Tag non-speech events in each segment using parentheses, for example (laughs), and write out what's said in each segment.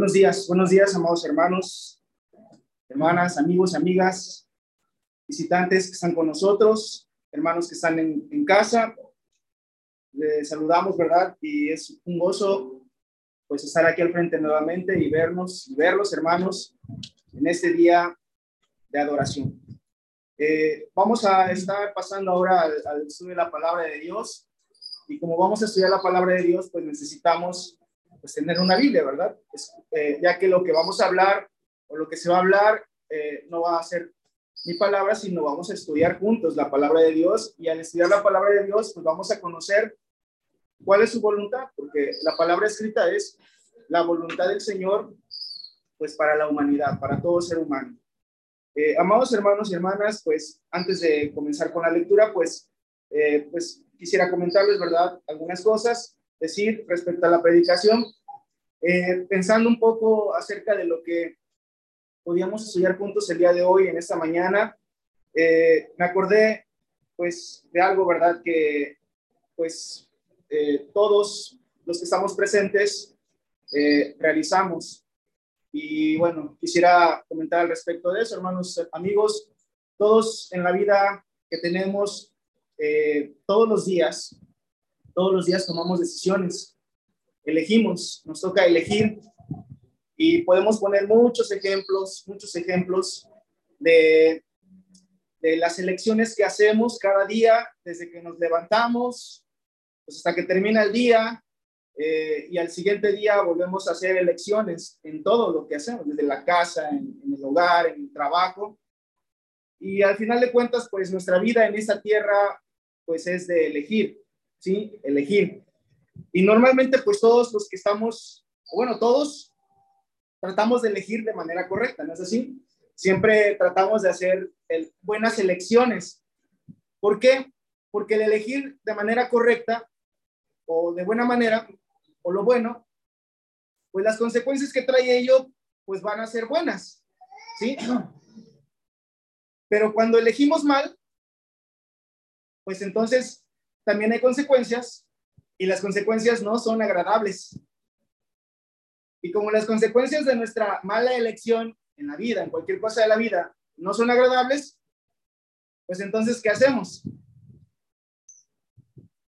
Buenos días, buenos días, amados hermanos, hermanas, amigos, amigas, visitantes que están con nosotros, hermanos que están en, casa. Les saludamos, ¿verdad? Y es un gozo pues estar aquí al frente nuevamente y vernos y verlos, hermanos, en este día de adoración. Eh, vamos a estar pasando ahora al, al estudio de la palabra de Dios y como vamos a estudiar la palabra de Dios, pues necesitamos pues tener una Biblia, ¿verdad? Eh, ya que lo que vamos a hablar o lo que se va a hablar eh, no va a ser mi palabra, sino vamos a estudiar juntos la palabra de Dios y al estudiar la palabra de Dios, pues vamos a conocer cuál es su voluntad, porque la palabra escrita es la voluntad del Señor, pues para la humanidad, para todo ser humano. Eh, amados hermanos y hermanas, pues antes de comenzar con la lectura, pues, pues quisiera comentarles, ¿verdad? Algunas cosas decir respecto a la predicación, eh, pensando un poco acerca de lo que podíamos estudiar juntos el día de hoy, en esta mañana, eh, me acordé pues de algo, ¿verdad? Que pues eh, todos los que estamos presentes realizamos. Y bueno, quisiera comentar al respecto de eso, hermanos, amigos, todos en la vida que tenemos todos los días, todos los días tomamos decisiones, elegimos, nos toca elegir y podemos poner muchos ejemplos, muchos ejemplos de, las elecciones que hacemos cada día, desde que nos levantamos pues hasta que termina el día eh, y al siguiente día volvemos a hacer elecciones en todo lo que hacemos, desde la casa, en, en el hogar, en el trabajo. Y al final de cuentas, pues nuestra vida en esta tierra, pues es de elegir. ¿Sí? Elegir. Y normalmente, pues todos los que estamos, bueno, todos tratamos de elegir de manera correcta, ¿no es así? Siempre tratamos de hacer buenas elecciones. ¿Por qué? Porque el elegir de manera correcta o de buena manera, o lo bueno, pues las consecuencias que trae ello, pues van a ser buenas, ¿sí? Pero cuando elegimos mal, pues entonces también hay consecuencias y las consecuencias no son agradables. Y como las consecuencias de nuestra mala elección en la vida, en cualquier cosa de la vida, no son agradables, pues entonces, ¿qué hacemos?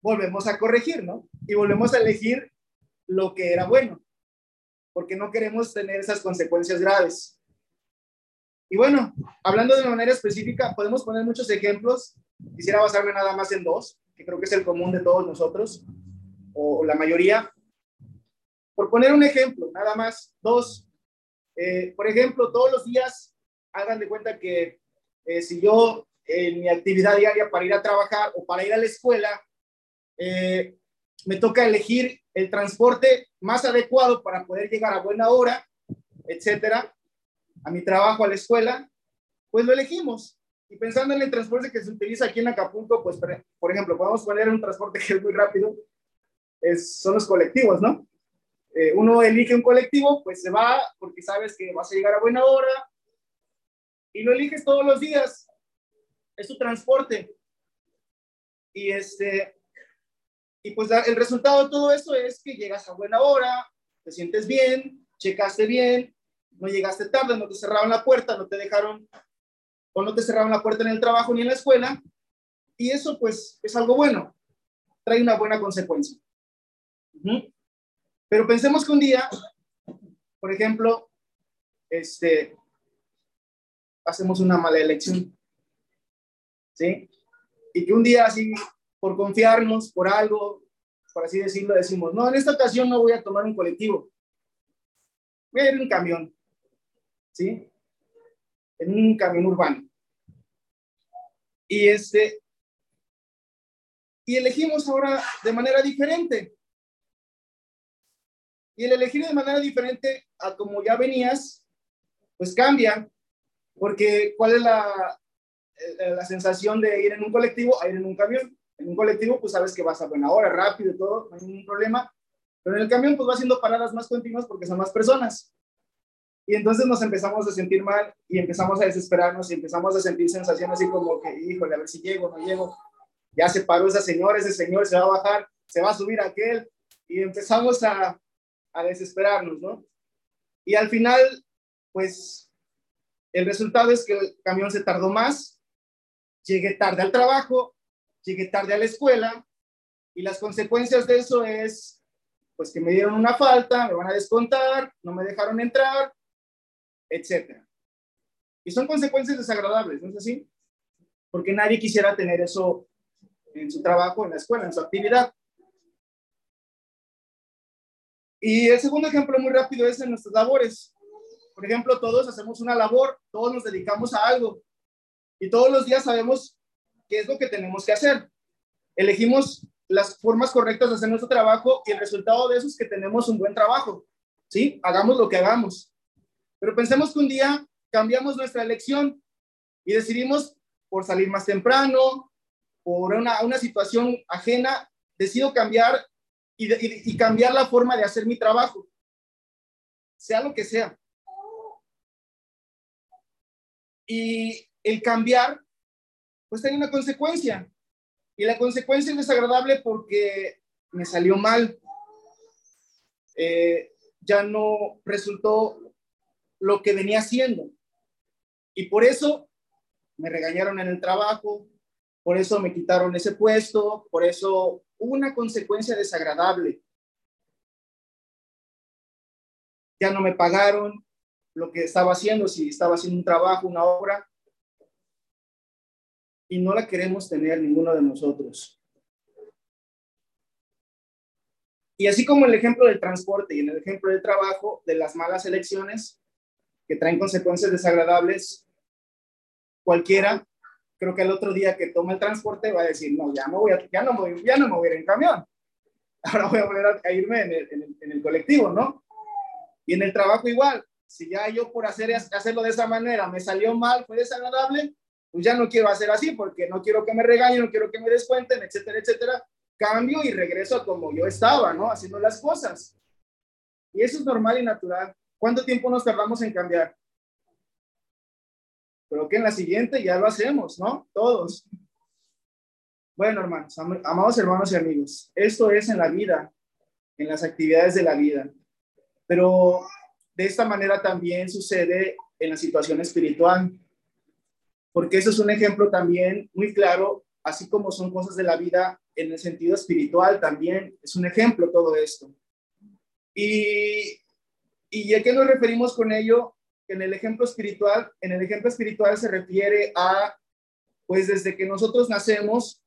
Volvemos a corregir, ¿no? Y volvemos a elegir lo que era bueno, porque no queremos tener esas consecuencias graves. Y bueno, hablando de manera específica, podemos poner muchos ejemplos. Quisiera basarme nada más en dos que creo que es el común de todos nosotros, o, la mayoría. Por poner un ejemplo, nada más, dos. Eh, por ejemplo, todos los días, hagan de cuenta que eh, si yo en mi actividad diaria para ir a trabajar o para ir a la escuela, eh, me toca elegir el transporte más adecuado para poder llegar a buena hora, etcétera, a mi trabajo, a la escuela, pues lo elegimos. Y pensando en el transporte que se utiliza aquí en Acapulco, pues, por ejemplo, podemos poner un transporte que es muy rápido, es, son los colectivos, ¿no? Eh, uno elige un colectivo, pues se va porque sabes que vas a llegar a buena hora y lo eliges todos los días. Es tu transporte. Y este, y pues el resultado de todo esto es que llegas a buena hora, te sientes bien, checaste bien, no llegaste tarde, no te cerraron la puerta, no te dejaron o no te cerraron la puerta en el trabajo ni en la escuela, y eso pues es algo bueno, trae una buena consecuencia. Pero pensemos que un día, por ejemplo, este, hacemos una mala elección, ¿sí? Y que un día así, por confiarnos, por algo, por así decirlo, decimos, no, en esta ocasión no voy a tomar un colectivo, voy a ir en un camión, ¿sí? En un camión urbano. Y este, y elegimos ahora de manera diferente. Y el elegir de manera diferente a como ya venías, pues cambia, porque ¿cuál es la, eh, la sensación de ir en un colectivo a ir en un camión? En un colectivo, pues sabes que vas a buena hora, rápido y todo, no hay ningún problema. Pero en el camión, pues va haciendo paradas más continuas porque son más personas. Y entonces nos empezamos a sentir mal y empezamos a desesperarnos y empezamos a sentir sensaciones así como que, híjole, a ver si llego, no llego. Ya se paró esa señora, ese señor se va a bajar, se va a subir aquel. Y empezamos a, a desesperarnos, ¿no? Y al final, pues, el resultado es que el camión se tardó más, llegué tarde al trabajo, llegué tarde a la escuela, y las consecuencias de eso es, pues, que me dieron una falta, me van a descontar, no me dejaron entrar, etcétera. Y son consecuencias desagradables, ¿no es así? Porque nadie quisiera tener eso en su trabajo, en la escuela, en su actividad. Y el segundo ejemplo muy rápido es en nuestras labores. Por ejemplo, todos hacemos una labor, todos nos dedicamos a algo y todos los días sabemos qué es lo que tenemos que hacer. Elegimos las formas correctas de hacer nuestro trabajo y el resultado de eso es que tenemos un buen trabajo. ¿Sí? Hagamos lo que hagamos. Pero pensemos que un día cambiamos nuestra elección y decidimos por salir más temprano, por una, una situación ajena, decido cambiar y, cambiar la forma de hacer mi trabajo, sea lo que sea. Y el cambiar, pues tiene una consecuencia. Y la consecuencia es desagradable porque me salió mal. Eh, ya no resultó lo que venía haciendo. Y por eso me regañaron en el trabajo, por eso me quitaron ese puesto, por eso una consecuencia desagradable. Ya no me pagaron lo que estaba haciendo, si estaba haciendo un trabajo, una obra, y no la queremos tener ninguno de nosotros. Y así como el ejemplo del transporte y en el ejemplo del trabajo, de las malas elecciones que traen consecuencias desagradables, cualquiera creo que el otro día que toma el transporte va a decir, no, ya no voy a, ya no voy, ya no me voy a ir en camión. (laughs) Ahora voy a volver a, irme en el, en, el, colectivo, ¿no? Y en el trabajo igual. Si ya yo por hacer, hacerlo de esa manera me salió mal, fue desagradable, pues ya no quiero hacer así porque no quiero que me regañen, no quiero que me descuenten, etcétera, etcétera. Cambio y regreso a como yo estaba, ¿no? Haciendo las cosas. Y eso es normal y natural. ¿Cuánto tiempo nos tardamos en cambiar? pero que en la siguiente ya lo hacemos, ¿no? Todos. Bueno, hermanos, amados hermanos y amigos, esto es en la vida, en las actividades de la vida, pero de esta manera también sucede en la situación espiritual, porque eso es un ejemplo también muy claro, así como son cosas de la vida en el sentido espiritual también, es un ejemplo todo esto. Y, ¿Y a qué nos referimos con ello? en el ejemplo espiritual, en el ejemplo espiritual se refiere a, pues desde que nosotros nacemos,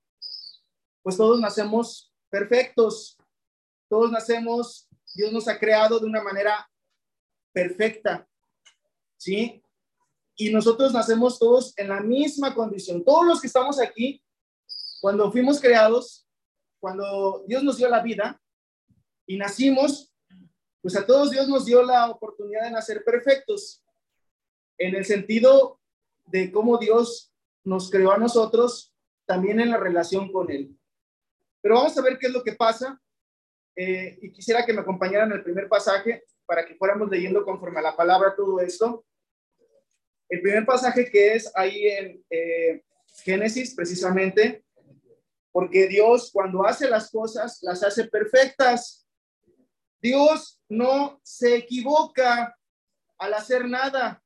pues todos nacemos perfectos, todos nacemos, Dios nos ha creado de una manera perfecta, ¿sí? Y nosotros nacemos todos en la misma condición. Todos los que estamos aquí, cuando fuimos creados, cuando Dios nos dio la vida y nacimos, pues a todos Dios nos dio la oportunidad de nacer perfectos en el sentido de cómo Dios nos creó a nosotros, también en la relación con Él. Pero vamos a ver qué es lo que pasa. Eh, y quisiera que me acompañaran el primer pasaje para que fuéramos leyendo conforme a la palabra todo esto. El primer pasaje que es ahí en eh, Génesis, precisamente, porque Dios cuando hace las cosas, las hace perfectas. Dios no se equivoca al hacer nada.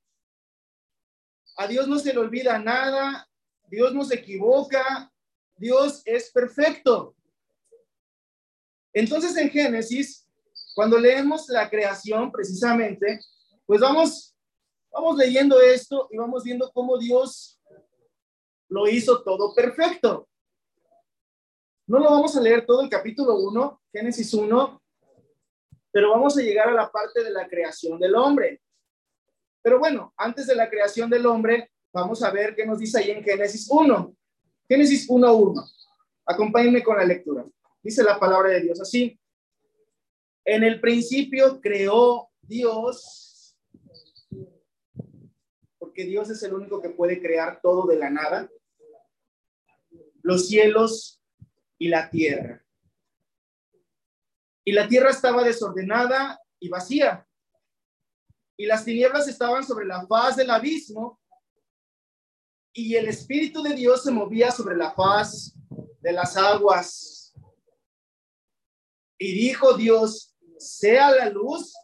A Dios no se le olvida nada, Dios no se equivoca, Dios es perfecto. Entonces en Génesis, cuando leemos la creación precisamente, pues vamos, vamos leyendo esto y vamos viendo cómo Dios lo hizo todo perfecto. No lo vamos a leer todo el capítulo 1, Génesis 1, pero vamos a llegar a la parte de la creación del hombre. Pero bueno, antes de la creación del hombre, vamos a ver qué nos dice ahí en Génesis 1. Génesis 1.1. Acompáñenme con la lectura. Dice la palabra de Dios así. En el principio creó Dios, porque Dios es el único que puede crear todo de la nada, los cielos y la tierra. Y la tierra estaba desordenada y vacía, y las tinieblas estaban sobre la faz del abismo y el Espíritu de Dios se movía sobre la faz de las aguas. Y dijo Dios, sea la luz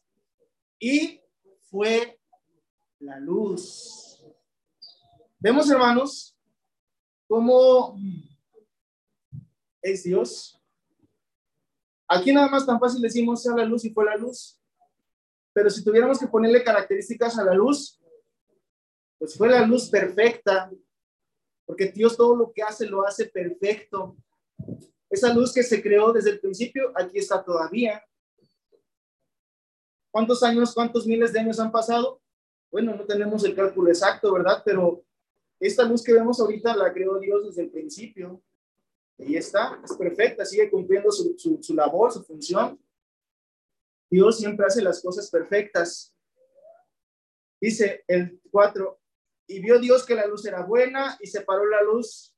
y fue la luz. Vemos, hermanos, cómo es Dios. Aquí nada más tan fácil decimos sea la luz y fue la luz. Pero si tuviéramos que ponerle características a la luz, pues fue la luz perfecta, porque Dios todo lo que hace lo hace perfecto. Esa luz que se creó desde el principio, aquí está todavía. ¿Cuántos años, cuántos miles de años han pasado? Bueno, no tenemos el cálculo exacto, ¿verdad? Pero esta luz que vemos ahorita la creó Dios desde el principio. Y está, es perfecta, sigue cumpliendo su, su, su labor, su función. Dios siempre hace las cosas perfectas. Dice el 4, y vio Dios que la luz era buena y separó la luz,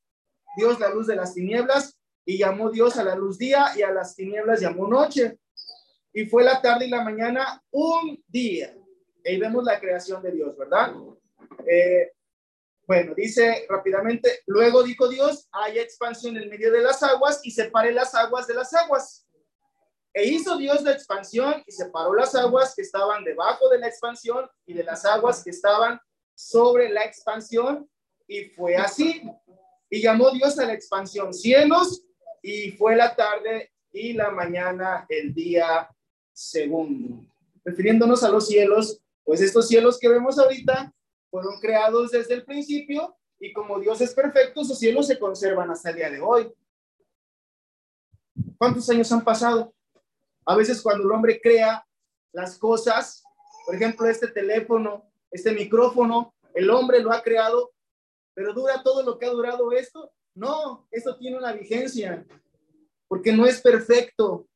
Dios la luz de las tinieblas y llamó Dios a la luz día y a las tinieblas llamó noche. Y fue la tarde y la mañana un día. Ahí vemos la creación de Dios, ¿verdad? Eh, bueno, dice rápidamente, luego dijo Dios, haya expansión en medio de las aguas y separe las aguas de las aguas. E hizo Dios la expansión y separó las aguas que estaban debajo de la expansión y de las aguas que estaban sobre la expansión y fue así. Y llamó Dios a la expansión cielos y fue la tarde y la mañana el día segundo. Refiriéndonos a los cielos, pues estos cielos que vemos ahorita fueron creados desde el principio y como Dios es perfecto, esos cielos se conservan hasta el día de hoy. ¿Cuántos años han pasado? A veces cuando el hombre crea las cosas, por ejemplo, este teléfono, este micrófono, el hombre lo ha creado, pero dura todo lo que ha durado esto. No, esto tiene una vigencia, porque no es perfecto.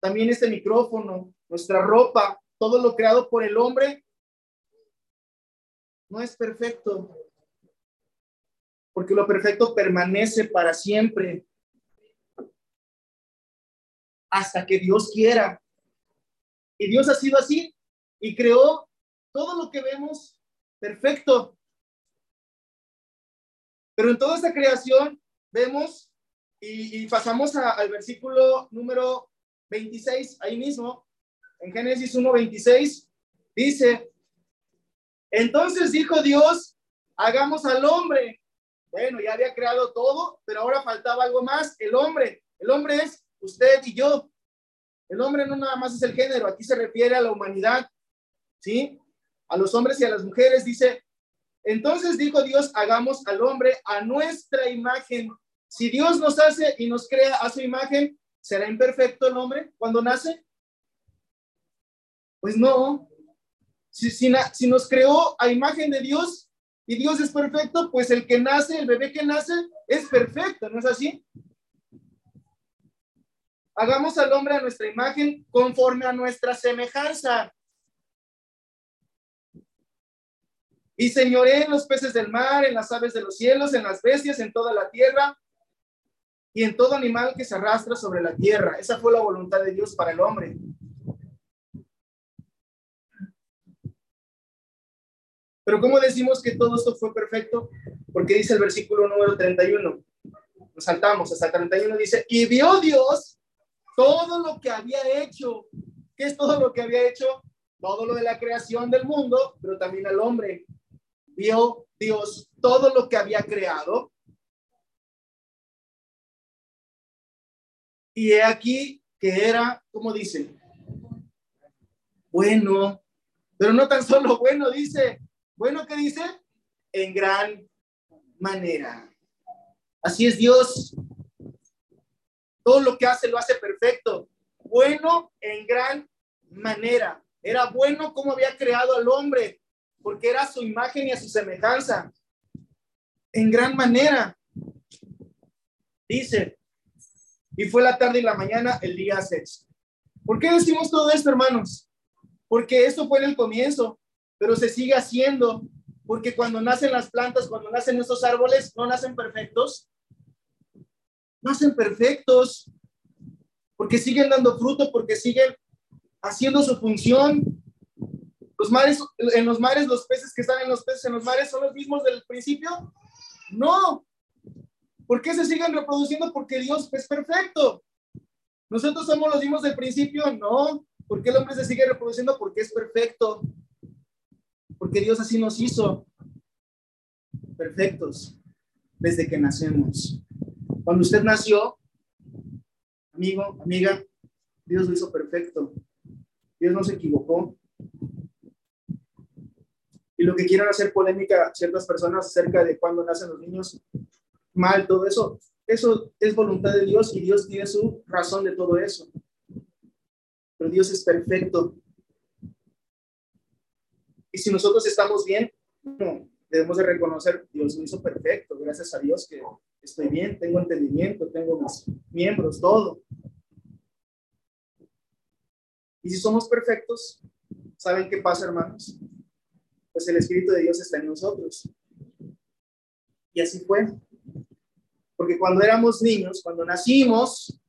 También este micrófono, nuestra ropa, todo lo creado por el hombre, no es perfecto, porque lo perfecto permanece para siempre, hasta que Dios quiera. Y Dios ha sido así y creó todo lo que vemos perfecto. Pero en toda esta creación vemos y, pasamos al versículo número 26, ahí mismo, en Génesis 1.26, dice, entonces dijo Dios, hagamos al hombre. Bueno, ya había creado todo, pero ahora faltaba algo más, el hombre. El hombre es usted y yo. El hombre no nada más es el género, aquí se refiere a la humanidad. ¿sí? A los hombres y a las mujeres, dice, entonces dijo Dios, hagamos al hombre a nuestra imagen. Si Dios nos hace y nos crea a su imagen, ¿será imperfecto el hombre cuando nace? Pues no. Si, nos creó a imagen de Dios y Dios es perfecto, pues el que nace, el bebé que nace, es perfecto, ¿no es así? Hagamos al hombre a nuestra imagen conforme a nuestra semejanza. Y señoré en los peces del mar, en las aves de los cielos, en las bestias, en toda la tierra y en todo animal que se arrastra sobre la tierra. Esa fue la voluntad de Dios para el hombre. Pero ¿cómo decimos que todo esto fue perfecto? Porque dice el versículo número 31. Nos saltamos hasta el 31. Dice, y vio Dios todo lo que había hecho. ¿Qué es todo lo que había hecho? Todo lo de la creación del mundo, pero también al hombre vio Dios todo lo que había creado. Y he aquí que era, como dice, bueno, pero no tan solo bueno, dice, bueno, ¿qué dice? En gran manera. Así es Dios. Todo lo que hace lo hace perfecto. Bueno en gran manera. Era bueno como había creado al hombre porque era su imagen y a su semejanza. En gran manera. Dice, y fue la tarde y la mañana el día sexto. ¿Por qué decimos todo esto, hermanos? Porque esto fue en el comienzo, pero se sigue haciendo, porque cuando nacen las plantas, cuando nacen estos árboles, no nacen perfectos. Nacen perfectos, porque siguen dando fruto, porque siguen haciendo su función, los mares, en los mares, los peces que están en los peces en los mares son los mismos del principio. No. ¿Por qué se siguen reproduciendo? Porque Dios es perfecto. ¿Nosotros somos los mismos del principio? No. ¿Por qué el hombre se sigue reproduciendo? Porque es perfecto. Porque Dios así nos hizo. Perfectos. Desde que nacemos. Cuando usted nació, amigo, amiga, Dios lo hizo perfecto. Dios no se equivocó. Y lo que quieran hacer polémica ciertas personas acerca de cuando nacen los niños mal, todo eso, eso es voluntad de Dios y Dios tiene su razón de todo eso. Pero Dios es perfecto. Y si nosotros estamos bien, debemos de reconocer, Dios lo hizo perfecto, gracias a Dios que estoy bien, tengo entendimiento, tengo mis miembros, todo. Y si somos perfectos, ¿saben qué pasa, hermanos? Pues el Espíritu de Dios está en nosotros. Y así fue. Porque cuando éramos niños, cuando nacimos,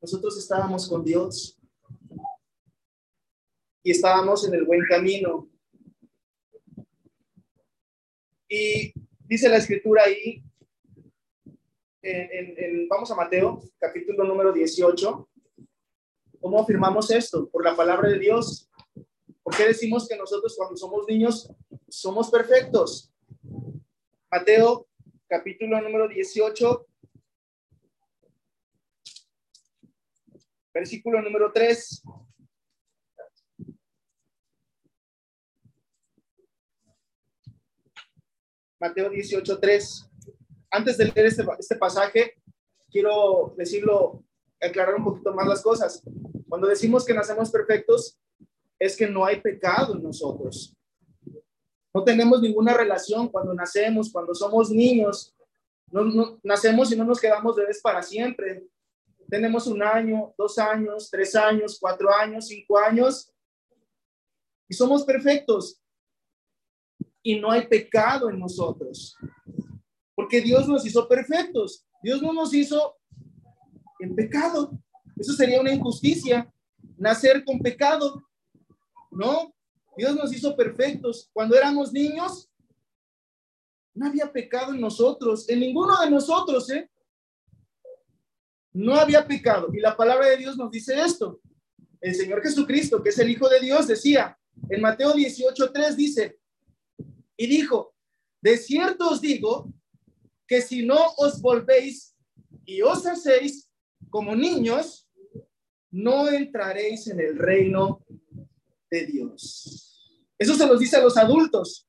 nosotros estábamos con Dios y estábamos en el buen camino. Y dice la escritura ahí, en, vamos a Mateo, capítulo número 18, ¿cómo afirmamos esto? Por la palabra de Dios. ¿Por qué decimos que nosotros cuando somos niños somos perfectos? Mateo capítulo número 18, versículo número 3. Mateo 18, 3. Antes de leer este, este pasaje, quiero decirlo, aclarar un poquito más las cosas. Cuando decimos que nacemos perfectos, es que no hay pecado en nosotros. No tenemos ninguna relación cuando nacemos, cuando somos niños. No, nacemos y no nos quedamos bebés para siempre. Tenemos un año, dos años, tres años, cuatro años, cinco años. Y somos perfectos. Y no hay pecado en nosotros. Porque Dios nos hizo perfectos. Dios no nos hizo en pecado. Eso sería una injusticia. Nacer con pecado. No, Dios nos hizo perfectos. Cuando éramos niños, no había pecado en nosotros, en ninguno de nosotros, ¿eh? No había pecado. Y la palabra de Dios nos dice esto. El Señor Jesucristo, que es el Hijo de Dios, decía en Mateo 18:3 dice, y dijo, de cierto os digo que si no os volvéis y os hacéis como niños, no entraréis en el reino de Dios. Eso se los dice a los adultos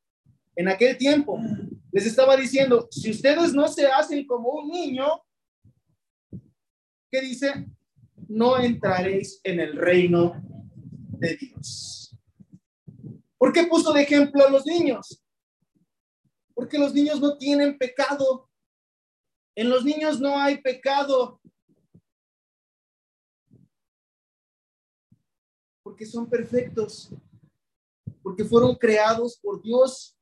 en aquel tiempo. Les estaba diciendo, si ustedes no se hacen como un niño, ¿qué dice? No entraréis en el reino de Dios. ¿Por qué puso de ejemplo a los niños? Porque los niños no tienen pecado. En los niños no hay pecado. Porque son perfectos porque fueron creados por Dios.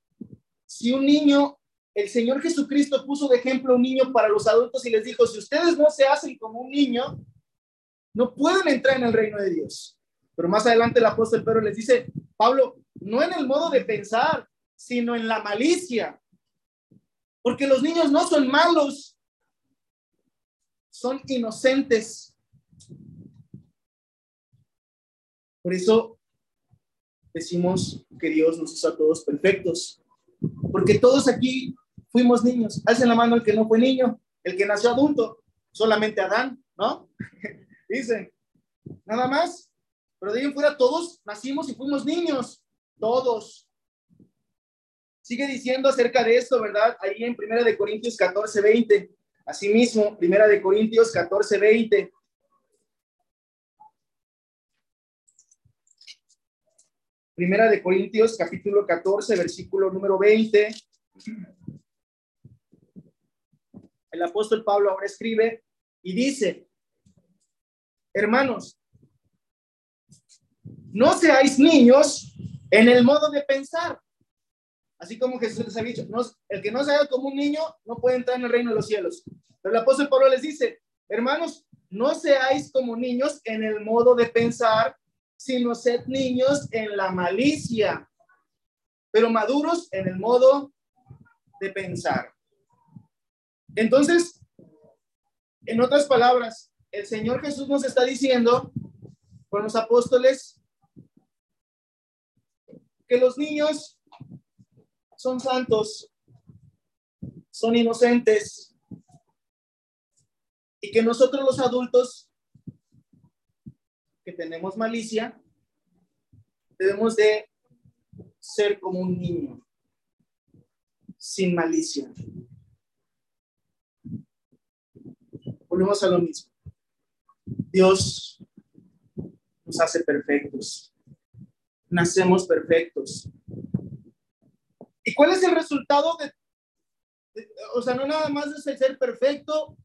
Si un niño, el Señor Jesucristo puso de ejemplo un niño para los adultos y les dijo, si ustedes no se hacen como un niño, no pueden entrar en el reino de Dios. Pero más adelante el apóstol Pedro les dice, Pablo, no en el modo de pensar, sino en la malicia. Porque los niños no son malos, son inocentes. Por eso decimos que Dios nos hizo a todos perfectos, porque todos aquí fuimos niños. Hacen la mano el que no fue niño, el que nació adulto, solamente Adán, ¿no? (laughs) Dicen, nada más, pero de ahí en fuera todos nacimos y fuimos niños, todos. Sigue diciendo acerca de esto, ¿verdad? Ahí en Primera de Corintios 14, 20. Asimismo, Primera de Corintios 14, 20. Primera de Corintios, capítulo 14, versículo número 20. El apóstol Pablo ahora escribe y dice, hermanos, no seáis niños en el modo de pensar. Así como Jesús les ha dicho, el que no se haga como un niño no puede entrar en el reino de los cielos. Pero el apóstol Pablo les dice, hermanos, no seáis como niños en el modo de pensar, sino sed niños en la malicia, pero maduros en el modo de pensar. Entonces, en otras palabras, el Señor Jesús nos está diciendo con los apóstoles que los niños son santos, son inocentes y que nosotros los adultos que tenemos malicia debemos de ser como un niño sin malicia. Volvemos a lo mismo. Dios nos hace perfectos. Nacemos perfectos. ¿Y cuál es el resultado de, o sea, no nada más es el ser perfecto,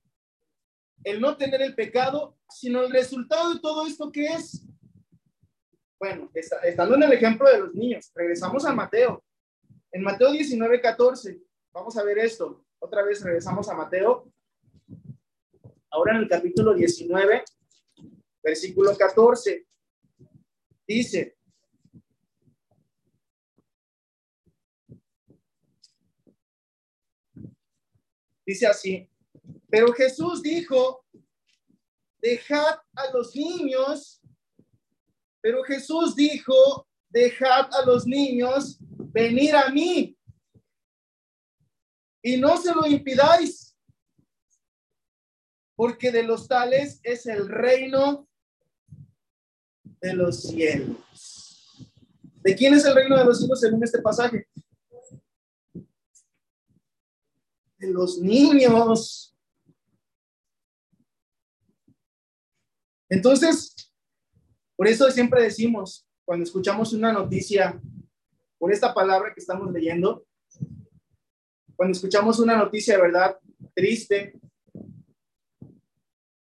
el no tener el pecado, sino el resultado de todo esto que es? Bueno, estando en el ejemplo de los niños, regresamos a Mateo. En Mateo 19, 14, vamos a ver esto. Otra vez regresamos a Mateo. Ahora en el capítulo 19, versículo 14, dice, dice así, pero Jesús dijo, dejad a los niños pero Jesús dijo, dejad a los niños venir a mí y no se lo impidáis, porque de los tales es el reino de los cielos. ¿De quién es el reino de los cielos según este pasaje? De los niños. Entonces, por eso siempre decimos, cuando escuchamos una noticia, por esta palabra que estamos leyendo, cuando escuchamos una noticia de verdad triste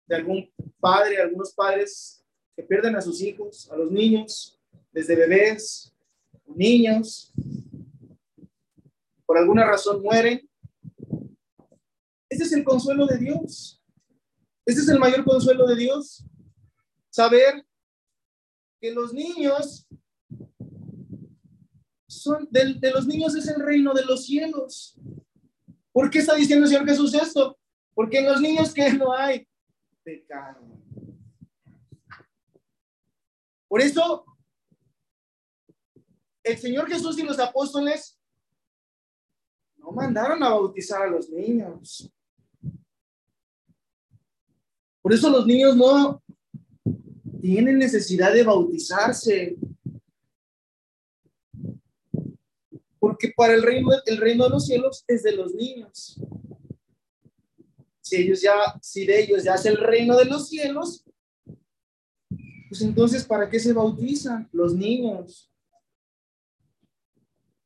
de algún padre, algunos padres que pierden a sus hijos, a los niños, desde bebés, niños, por alguna razón mueren. Ese es el consuelo de Dios. Ese es el mayor consuelo de Dios. Saber que los niños son, de, de los niños es el reino de los cielos. ¿Por qué está diciendo el Señor Jesús esto? Porque en los niños que no hay pecado. Por eso, el Señor Jesús y los apóstoles no mandaron a bautizar a los niños. Por eso los niños no, tienen necesidad de bautizarse. Porque para el reino, el reino de los cielos es de los niños. Si ellos ya, si de ellos ya es el reino de los cielos, pues entonces, ¿para qué se bautizan los niños?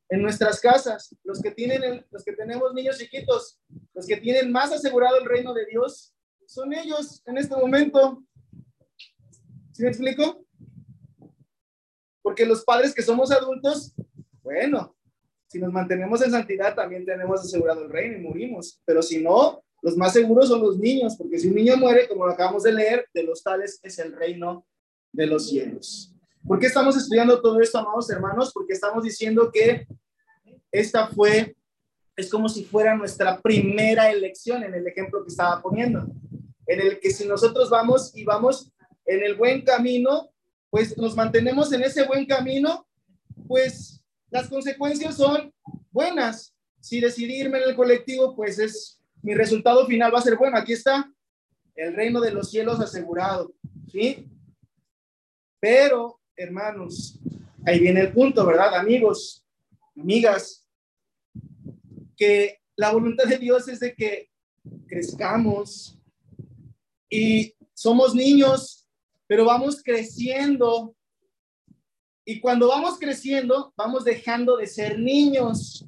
En nuestras casas, los que tienen, los que tenemos niños chiquitos, los que tienen más asegurado el reino de Dios, son ellos en este momento. ¿Sí me explico? Porque los padres que somos adultos, bueno, si nos mantenemos en santidad también tenemos asegurado el reino y morimos. Pero si no, los más seguros son los niños, porque si un niño muere, como lo acabamos de leer, de los tales es el reino de los cielos. ¿Por qué estamos estudiando todo esto, amados hermanos? Porque estamos diciendo que esta fue, es como si fuera nuestra primera elección en el ejemplo que estaba poniendo, en el que si nosotros vamos y vamos en el buen camino, pues nos mantenemos en ese buen camino, pues las consecuencias son buenas. Si decidirme en el colectivo, pues es mi resultado final va a ser bueno. Aquí está el reino de los cielos asegurado, ¿sí? Pero, hermanos, ahí viene el punto, ¿verdad? Amigos, amigas, que la voluntad de Dios es de que crezcamos y somos niños pero vamos creciendo. Y cuando vamos creciendo, vamos dejando de ser niños.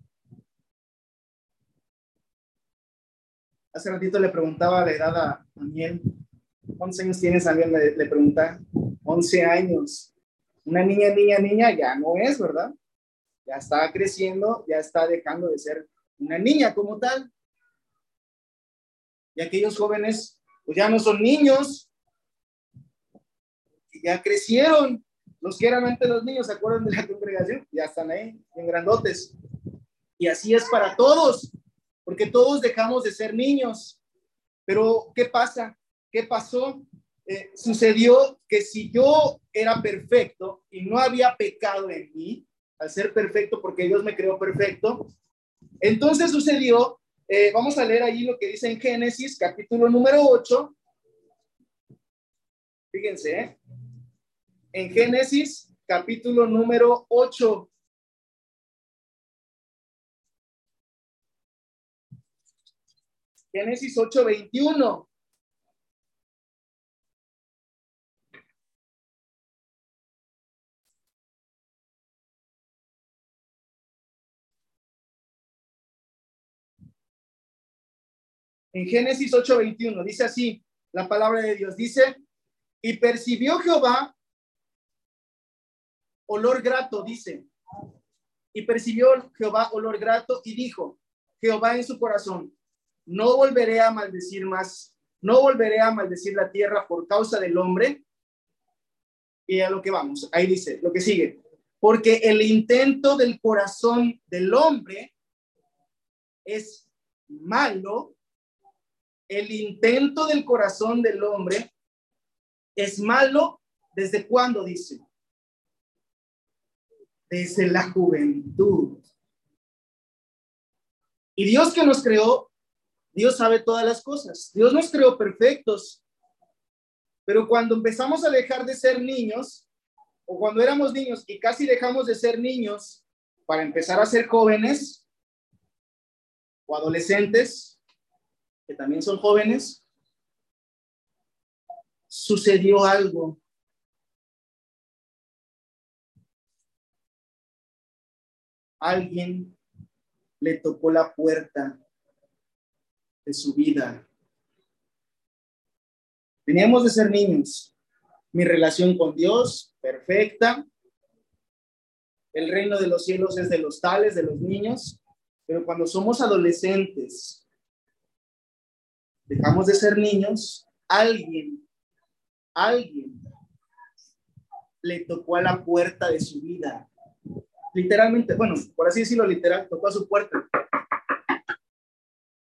Hace ratito le preguntaba la edad a Daniel. ¿Cuántos años tienes, Daniel? Le, le pregunta. 11 años. Una niña, niña, niña ya no es, ¿verdad? Ya está creciendo, ya está dejando de ser una niña como tal. Y aquellos jóvenes, pues ya no son niños, ya crecieron. Los que eran antes los niños, ¿se acuerdan de la congregación? Ya están ahí, en grandotes. Y así es para todos, porque todos dejamos de ser niños. Pero, ¿qué pasa? ¿Qué pasó? eh, sucedió que si yo era perfecto y no había pecado en mí, al ser perfecto porque Dios me creó perfecto, entonces sucedió, eh, vamos a leer ahí lo que dice en Génesis capítulo número 8. Fíjense, ¿eh? en Génesis capítulo número 8. Génesis 8, 21. En Génesis 8:21 dice así, la palabra de Dios dice, y percibió Jehová olor grato, dice, y percibió Jehová olor grato y dijo, Jehová en su corazón, no volveré a maldecir más, no volveré a maldecir la tierra por causa del hombre. Y a lo que vamos, ahí dice, lo que sigue, porque el intento del corazón del hombre es malo el intento del corazón del hombre es malo desde cuándo dice? Desde la juventud. Y Dios que nos creó, Dios sabe todas las cosas. Dios nos creó perfectos. Pero cuando empezamos a dejar de ser niños, o cuando éramos niños y casi dejamos de ser niños para empezar a ser jóvenes o adolescentes, que también son jóvenes, sucedió algo. Alguien le tocó la puerta de su vida. Teníamos de ser niños. Mi relación con Dios, perfecta. El reino de los cielos es de los tales, de los niños. Pero cuando somos adolescentes, dejamos de ser niños, alguien, alguien le tocó a la puerta de su vida. Literalmente, bueno, por así decirlo, literal, tocó a su puerta.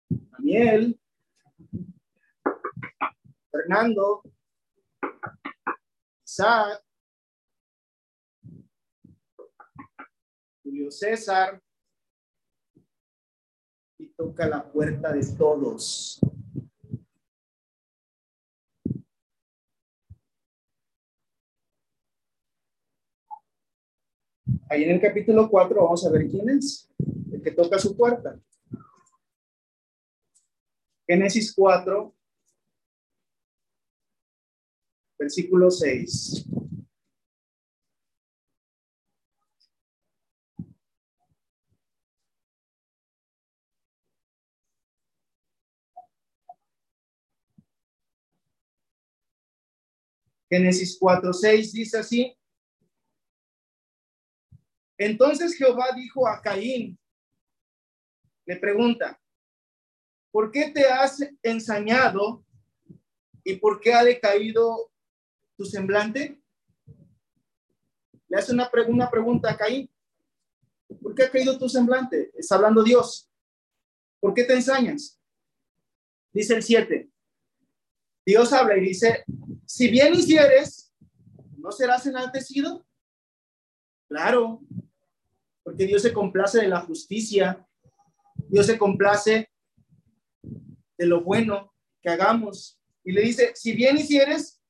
Daniel, Fernando, Isaac, Julio César, y toca la puerta de todos. Ahí en el capítulo 4 vamos a ver quién es el que toca su puerta. Génesis 4, versículo 6. Génesis 4, 6 dice así, entonces Jehová dijo a Caín, le pregunta, ¿por qué te has ensañado y por qué ha decaído tu semblante? Le hace una, una pregunta a Caín. ¿Por qué ha caído tu semblante? Está hablando Dios. ¿Por qué te ensañas? Dice el 7. Dios habla y dice, si bien hicieres, ¿no serás enaltecido? Claro, porque Dios se complace de la justicia, Dios se complace de lo bueno que hagamos. Y le dice, si bien hicieres,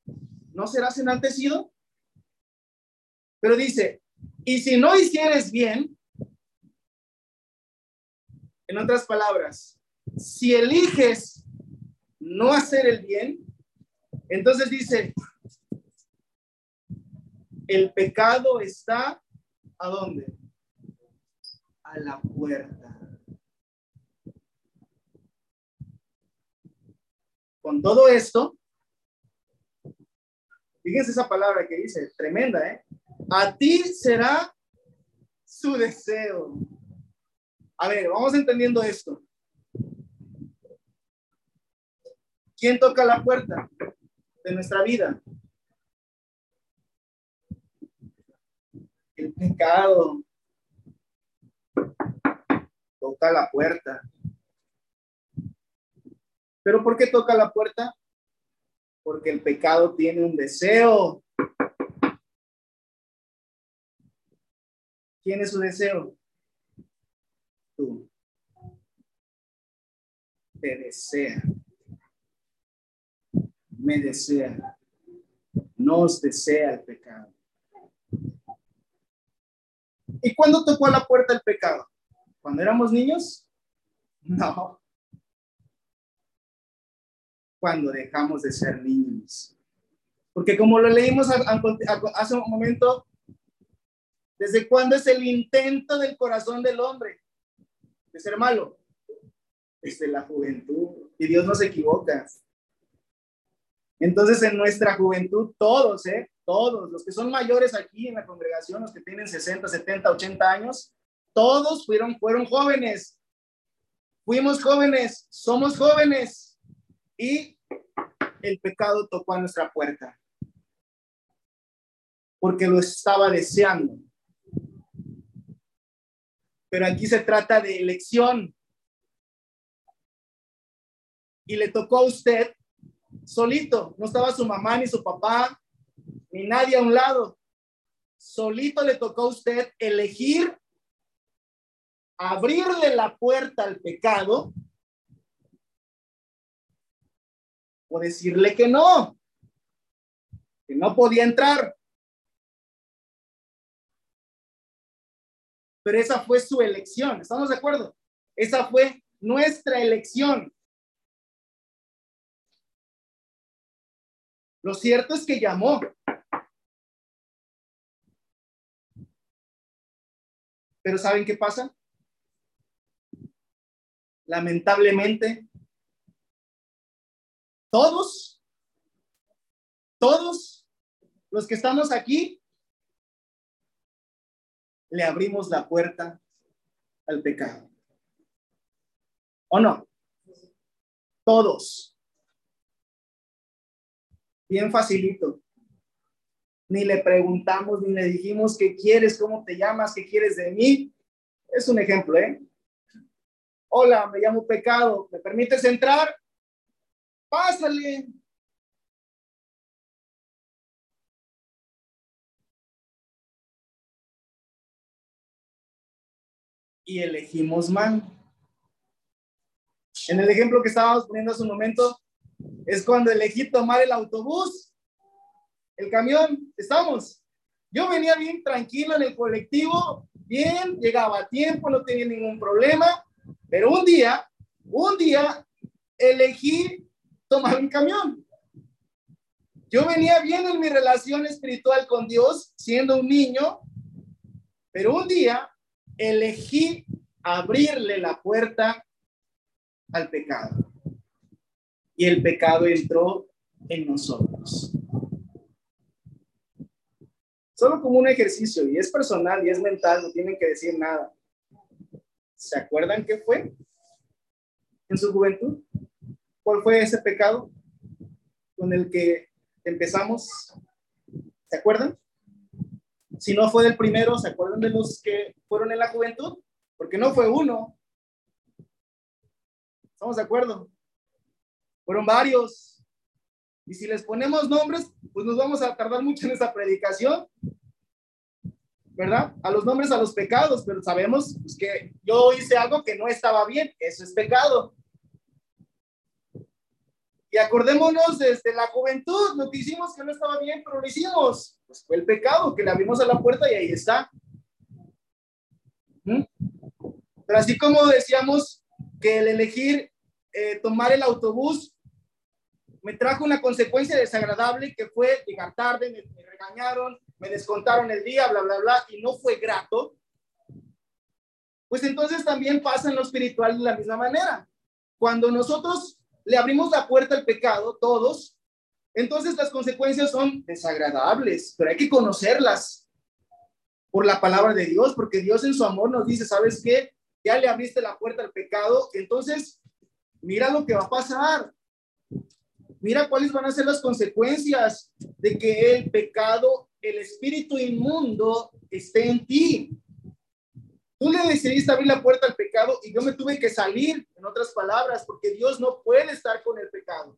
¿no serás enaltecido? Pero dice, y si no hicieres bien, en otras palabras, si eliges no hacer el bien, entonces dice, el pecado está ¿a dónde? A la puerta. Con todo esto, fíjense esa palabra que dice, tremenda, ¿eh? A ti será su deseo. A ver, vamos entendiendo esto. ¿Quién toca la puerta de nuestra vida? El pecado, toca la puerta. ¿Pero por qué toca la puerta? Porque el pecado tiene un deseo. ¿Quién es su deseo? Tú. Te desea. Me desea. Nos desea el pecado. ¿Y cuándo tocó a la puerta el pecado? ¿Cuando éramos niños? No. Cuando dejamos de ser niños. Porque como lo leímos hace un momento, ¿desde cuándo es el intento del corazón del hombre de ser malo? Desde la juventud. Y Dios no se equivoca. Entonces, en nuestra juventud, todos, ¿eh? Todos, los que son mayores aquí en la congregación, los que tienen 60, 70, 80 años, todos fueron, fueron jóvenes. Fuimos jóvenes, somos jóvenes. Y el pecado tocó a nuestra puerta. Porque lo estaba deseando. Pero aquí se trata de elección. Y le tocó a usted solito. No estaba su mamá ni su papá, ni nadie a un lado. Solito le tocó a usted elegir abrirle la puerta al pecado o decirle que no, que no podía entrar. Pero esa fue su elección, ¿estamos de acuerdo? Esa fue nuestra elección. Lo cierto es que llamó. Pero ¿saben qué pasa? Lamentablemente, todos, todos los que estamos aquí, le abrimos la puerta al pecado. ¿O no? Todos bien facilito. Ni le preguntamos, ni le dijimos qué quieres, cómo te llamas, qué quieres de mí. Es un ejemplo, ¿eh? Hola, me llamo Pecado. ¿Me permites entrar? Pásale. Y elegimos mal. En el ejemplo que estábamos poniendo hace un momento, es cuando elegí tomar el autobús, el camión, estamos. Yo venía bien tranquilo en el colectivo, bien, llegaba a tiempo, no tenía ningún problema, pero un día, un día elegí tomar un camión. Yo venía bien en mi relación espiritual con Dios, siendo un niño, pero un día elegí abrirle la puerta al pecado y el pecado entró en nosotros. Solo como un ejercicio, y es personal y es mental, no tienen que decir nada. ¿Se acuerdan qué fue en su juventud? ¿Cuál fue ese pecado con el que empezamos? ¿Se acuerdan? Si no fue del primero, ¿se acuerdan de los que fueron en la juventud? Porque no fue uno. ¿Estamos de acuerdo? Fueron varios. Y si les ponemos nombres, pues nos vamos a tardar mucho en esta predicación. ¿Verdad? A los nombres, a los pecados, pero sabemos pues, que yo hice algo que no estaba bien. Eso es pecado. Y acordémonos desde la juventud, lo que hicimos que no estaba bien, pero lo hicimos. Pues fue el pecado que le abrimos a la puerta y ahí está. ¿Mm? Pero así como decíamos que el elegir eh, tomar el autobús me trajo una consecuencia desagradable que fue llegar tarde, me, me, regañaron, me descontaron el día, bla, bla, bla, y no fue grato, pues entonces también pasa en lo espiritual de la misma manera. Cuando nosotros le abrimos la puerta al pecado, todos, entonces las consecuencias son desagradables, pero hay que conocerlas por la palabra de Dios, porque Dios en su amor nos dice, ¿sabes qué? Ya le abriste la puerta al pecado, entonces mira lo que va a pasar. Mira cuáles van a ser las consecuencias de que el pecado, el espíritu inmundo esté en ti. Tú le decidiste abrir la puerta al pecado y yo me tuve que salir, en otras palabras, porque Dios no puede estar con el pecado.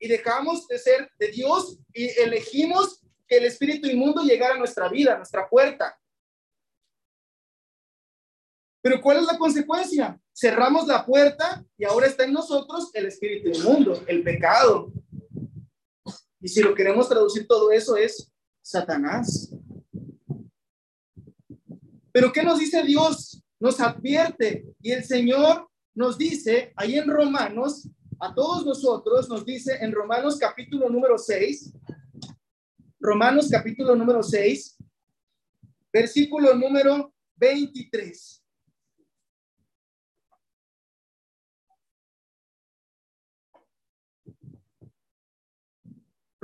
y dejamos de ser de Dios y elegimos que el espíritu inmundo llegara a nuestra vida, a nuestra puerta. Pero ¿cuál es la consecuencia? Cerramos la puerta y ahora está en nosotros el espíritu inmundo, el pecado. Y si lo queremos traducir todo eso es Satanás. Pero ¿qué nos dice Dios? Nos advierte y el Señor nos dice ahí en Romanos, a todos nosotros, nos dice en Romanos capítulo número 6, Romanos capítulo número 6, versículo número 23.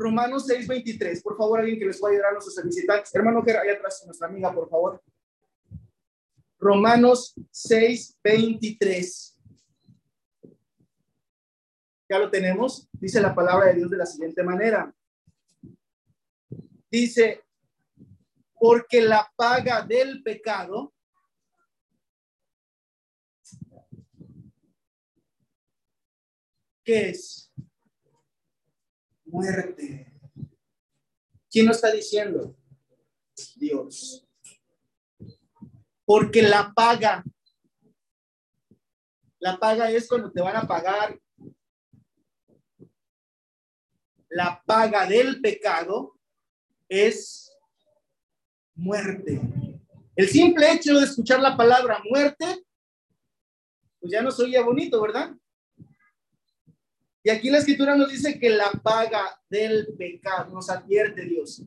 Romanos 6:23. Por favor, alguien que les pueda ayudar a nuestros visitantes. Hermano que ahí atrás, nuestra amiga, por favor. Romanos 6:23. Ya lo tenemos. Dice la palabra de Dios de la siguiente manera. Dice, porque la paga del pecado ¿qué es? Muerte. ¿Quién lo está diciendo? Dios. Porque la paga, la paga es cuando te van a pagar. La paga del pecado es muerte. El simple hecho de escuchar la palabra muerte, pues ya no se oye bonito, ¿verdad? Y aquí la escritura nos dice que la paga del pecado, nos advierte Dios.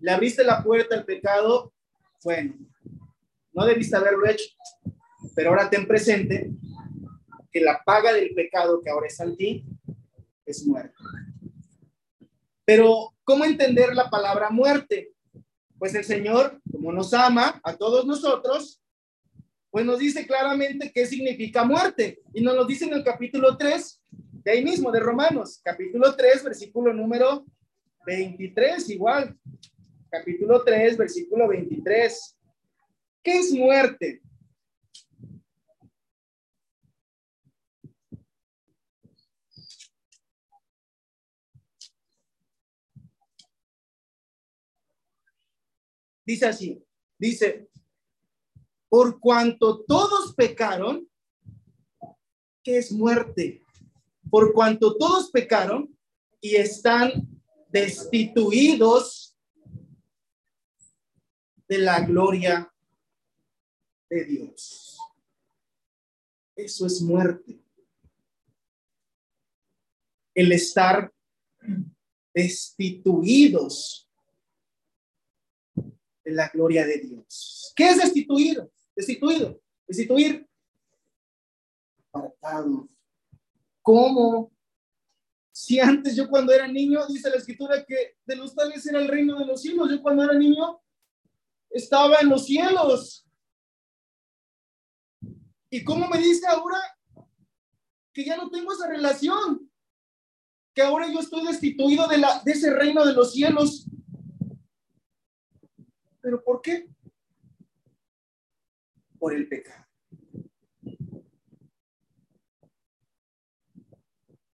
Le abriste la puerta al pecado, bueno, no debiste haberlo hecho, pero ahora ten presente que la paga del pecado que ahora está en ti es muerte. Pero, ¿cómo entender la palabra muerte? Pues el Señor, como nos ama a todos nosotros, pues nos dice claramente qué significa muerte. Y nos lo dice en el capítulo 3, de ahí mismo, de Romanos, capítulo 3, versículo número 23, igual. Capítulo 3, versículo 23. ¿Qué es muerte? Dice así, dice, por cuanto todos pecaron, ¿qué es muerte? Por cuanto todos pecaron y están destituidos de la gloria de Dios. Eso es muerte. El estar destituidos de la gloria de Dios. ¿Qué es destituido? Destituido. Destituir. Apartado, ¿Cómo? Si antes yo cuando era niño, dice la escritura que de los tales era el reino de los cielos, yo cuando era niño estaba en los cielos. ¿Y cómo me dice ahora que ya no tengo esa relación? Que ahora yo estoy destituido de, la, de ese reino de los cielos. ¿Pero por qué? Por el pecado.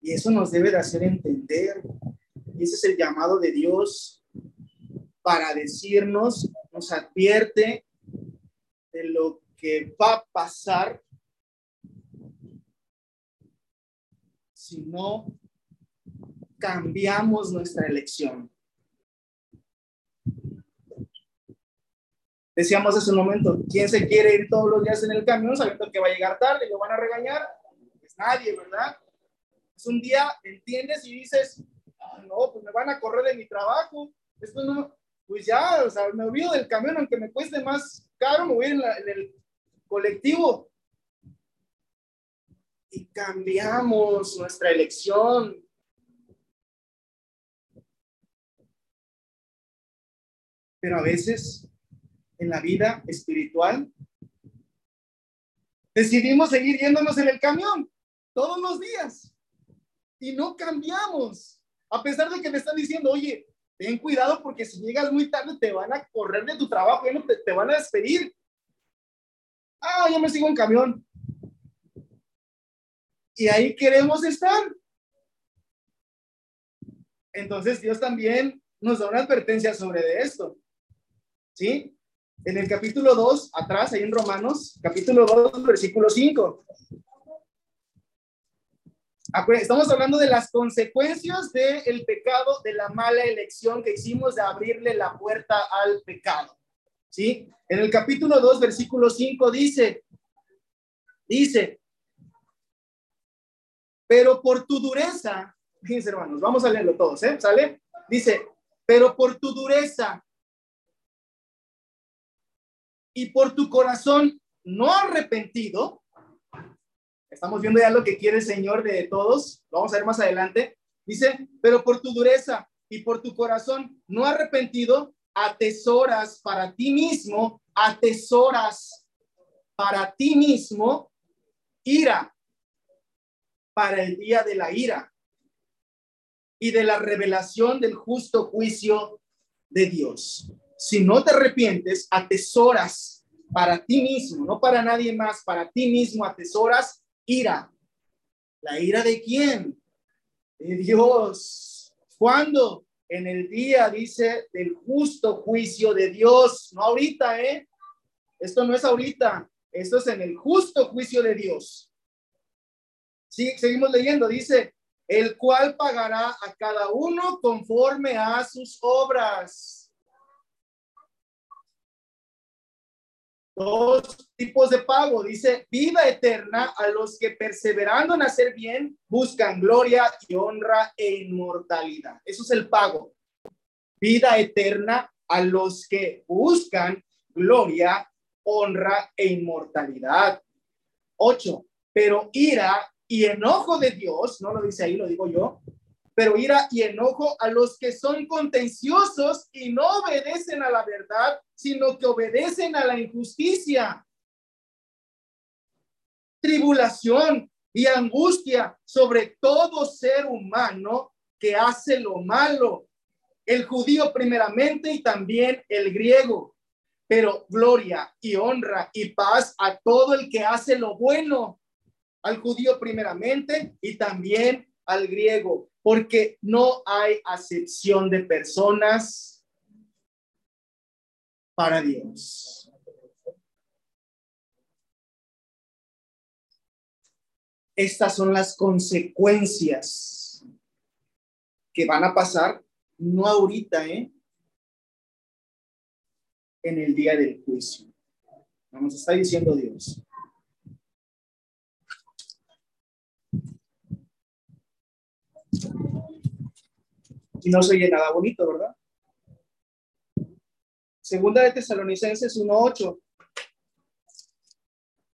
Y eso nos debe de hacer entender. Y ese es el llamado de Dios para decirnos, nos advierte de lo que va a pasar si no cambiamos nuestra elección. Decíamos hace un momento, ¿quién se quiere ir todos los días en el camión sabiendo que va a llegar tarde y lo van a regañar? Pues nadie, ¿verdad? Es un día entiendes y dices, ah, no, pues me van a correr de mi trabajo. Esto no, pues ya, o sea, me olvido del camión, aunque me cueste más caro, me voy en el colectivo. Y cambiamos nuestra elección. Pero a veces en la vida espiritual decidimos seguir yéndonos en el camión todos los días y no cambiamos. A pesar de que me están diciendo, oye, ten cuidado porque si llegas muy tarde te van a correr de tu trabajo, ya no te, te van a despedir. Ah, yo me sigo en camión. Y ahí queremos estar. entonces Dios también nos da una advertencia sobre esto. ¿Sí? En el capítulo 2, atrás, ahí en Romanos, capítulo 2, versículo 5. Estamos hablando de las consecuencias del pecado, de la mala elección que hicimos de abrirle la puerta al pecado. ¿Sí? En el capítulo 2, versículo 5 dice, dice, pero por tu dureza, fíjense hermanos, vamos a leerlo todos, ¿eh? ¿Sale? Dice, pero por tu dureza y por tu corazón no arrepentido, estamos viendo ya lo que quiere el Señor de todos, lo vamos a ver más adelante, dice, pero por tu dureza y por tu corazón no arrepentido, atesoras para ti mismo, atesoras para ti mismo ira para el día de la ira y de la revelación del justo juicio de Dios. Si no te arrepientes, atesoras para ti mismo, no para nadie más, para ti mismo atesoras ira. ¿La ira de quién? De Dios. ¿Cuándo? En el día, dice, del justo juicio de Dios. No ahorita, ¿eh? Esto no es ahorita. Esto es en el justo juicio de Dios. Sí, seguimos leyendo. Dice, el cual pagará a cada uno conforme a sus obras. Dos tipos de pago, dice vida eterna a los que perseverando en hacer bien buscan gloria y honra e inmortalidad. Eso es el pago. Vida eterna a los que buscan gloria, honra e inmortalidad. Ocho, pero ira y enojo de Dios, no lo dice ahí, lo digo yo, pero ira y enojo a los que son contenciosos y no obedecen a la verdad, sino que obedecen a la injusticia. Tribulación y angustia sobre todo ser humano que hace lo malo, el judío primeramente y también el griego, pero gloria y honra y paz a todo el que hace lo bueno al judío primeramente y también al griego, porque no hay acepción de personas para Dios. Estas son las consecuencias que van a pasar, no ahorita, ¿eh? En el día del juicio. Nos está diciendo Dios. Y no se oye nada bonito, ¿verdad? Segunda de Tesalonicenses 1.8.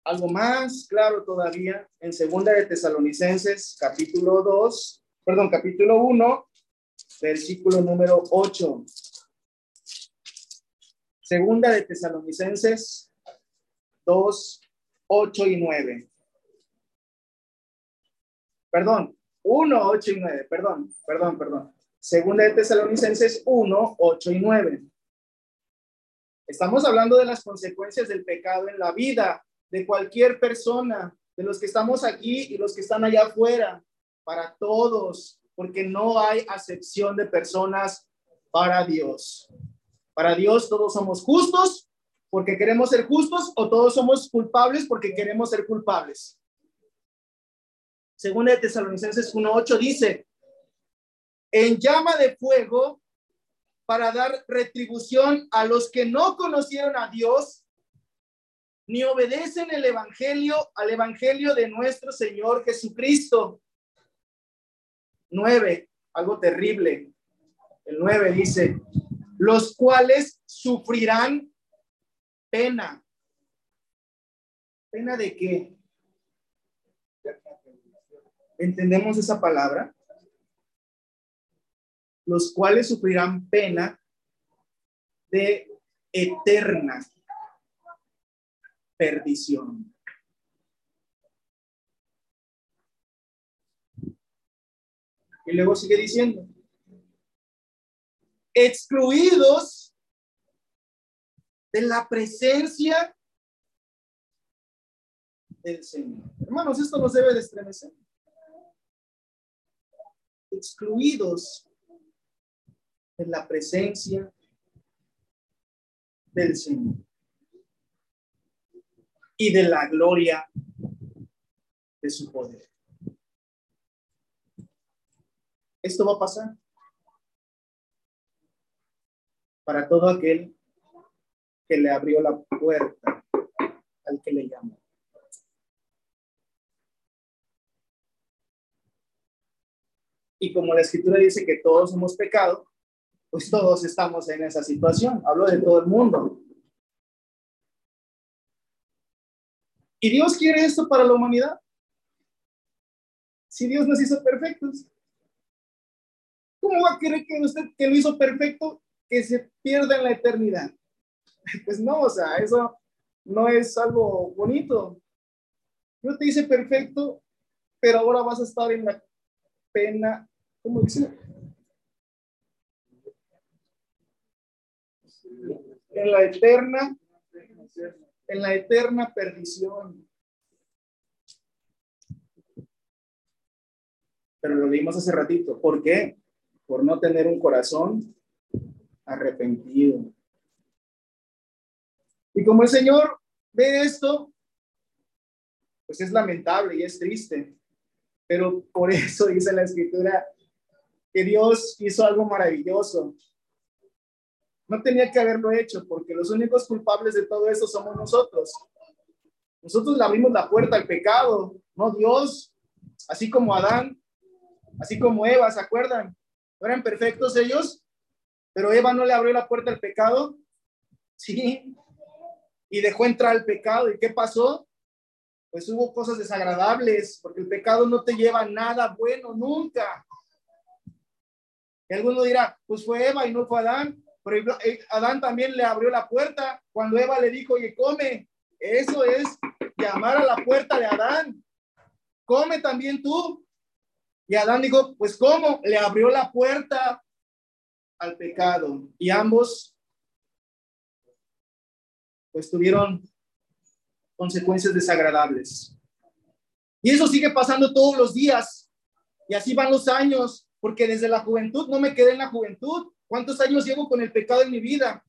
Algo más claro todavía en Segunda de Tesalonicenses capítulo 2, perdón, capítulo 1, versículo número 8. Segunda de Tesalonicenses 2, 8 y 9. Perdón, 1, 8 y 9, perdón, perdón, perdón. Segunda de Tesalonicenses 1, 8 y 9. Estamos hablando de las consecuencias del pecado en la vida de cualquier persona, de los que estamos aquí y los que están allá afuera, para todos, porque no hay acepción de personas para Dios. Para Dios todos somos justos porque queremos ser justos o todos somos culpables porque queremos ser culpables. Segunda de Tesalonicenses 1.8 dice, en llama de fuego para dar retribución a los que no conocieron a Dios ni obedecen el evangelio al evangelio de nuestro Señor Jesucristo. 9, algo terrible. El 9 dice, los cuales sufrirán pena. ¿Pena de qué? ¿Entendemos esa palabra? Los cuales sufrirán pena de eterna perdición. Y luego sigue diciendo, excluidos de la presencia del Señor. Hermanos, esto nos debe de estremecer excluidos en la presencia del Señor y de la gloria de su poder. Esto va a pasar para todo aquel que le abrió la puerta al que le llamó. Y como la escritura dice que todos hemos pecado, pues todos estamos en esa situación. Hablo de todo el mundo. ¿Y Dios quiere esto para la humanidad? Si Dios nos hizo perfectos, ¿cómo va a querer que usted que lo hizo perfecto que se pierda en la eternidad? (laughs) Pues no, o sea, eso no es algo bonito. Yo te hice perfecto, pero ahora vas a estar en la pena, ¿cómo dice? En la eterna, en la eterna perdición. Pero lo leímos hace ratito. ¿Por qué? Por no tener un corazón arrepentido. Y como el Señor ve esto, pues es lamentable y es triste. Pero por eso dice la escritura que Dios hizo algo maravilloso. No tenía que haberlo hecho porque los únicos culpables de todo eso somos nosotros. Nosotros le abrimos la puerta al pecado, no Dios, así como Adán, así como Eva, ¿se acuerdan? ¿No eran perfectos ellos? Pero Eva no le abrió la puerta al pecado. Sí, y dejó entrar el pecado. ¿Y qué pasó? Pues hubo cosas desagradables, porque el pecado no te lleva nada bueno nunca. Alguno dirá, pues fue Eva y no fue Adán. Eh, Adán también le abrió la puerta cuando Eva le dijo, oye, come. Eso es llamar a la puerta de Adán. Come también tú. Y Adán dijo, pues ¿cómo? Le abrió la puerta al pecado. Y ambos pues tuvieron consecuencias desagradables. Y eso sigue pasando todos los días. Y así van los años, porque desde la juventud no me quedé en la juventud. ¿Cuántos años llevo con el pecado en mi vida?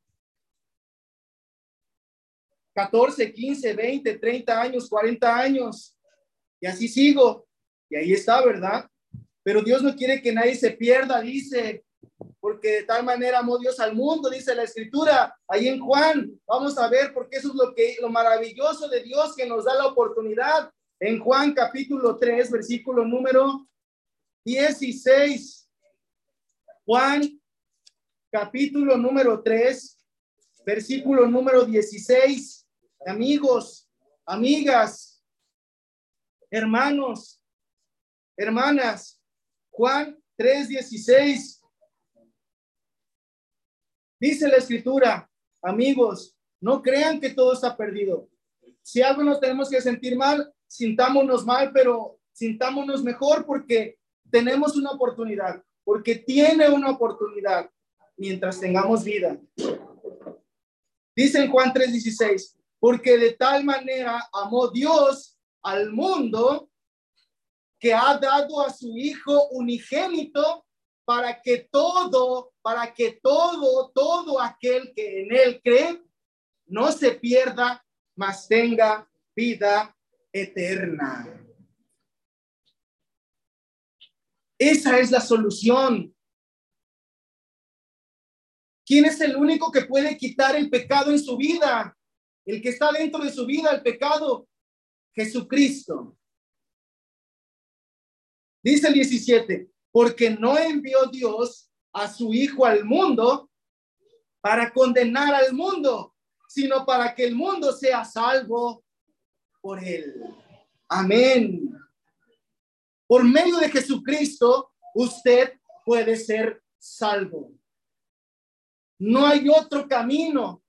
14, 15, 20, 30 años, 40 años. Y así sigo. Y ahí está, ¿verdad? Pero Dios no quiere que nadie se pierda, dice porque de tal manera amó Dios al mundo, dice la escritura, ahí en Juan. Vamos a ver, porque eso es lo que lo maravilloso de Dios que nos da la oportunidad. En Juan capítulo 3, versículo número 16. Juan capítulo número 3, versículo número 16. Amigos, amigas, hermanos, hermanas, Juan 3, 16 Dice la escritura, amigos, no crean que todo está perdido. Si algo nos tenemos que sentir mal, sintámonos mal, pero sintámonos mejor porque tenemos una oportunidad, porque tiene una oportunidad mientras tengamos vida. Dice en Juan 3:16, porque de tal manera amó Dios al mundo que ha dado a su Hijo unigénito para que todo, para que todo, todo aquel que en él cree no se pierda, mas tenga vida eterna. Esa es la solución. ¿Quién es el único que puede quitar el pecado en su vida? El que está dentro de su vida, el pecado. Jesucristo. Dice el 17, porque no envió Dios a su Hijo al mundo para condenar al mundo, sino para que el mundo sea salvo por él. Amén. Por medio de Jesucristo, usted puede ser salvo. No hay otro camino,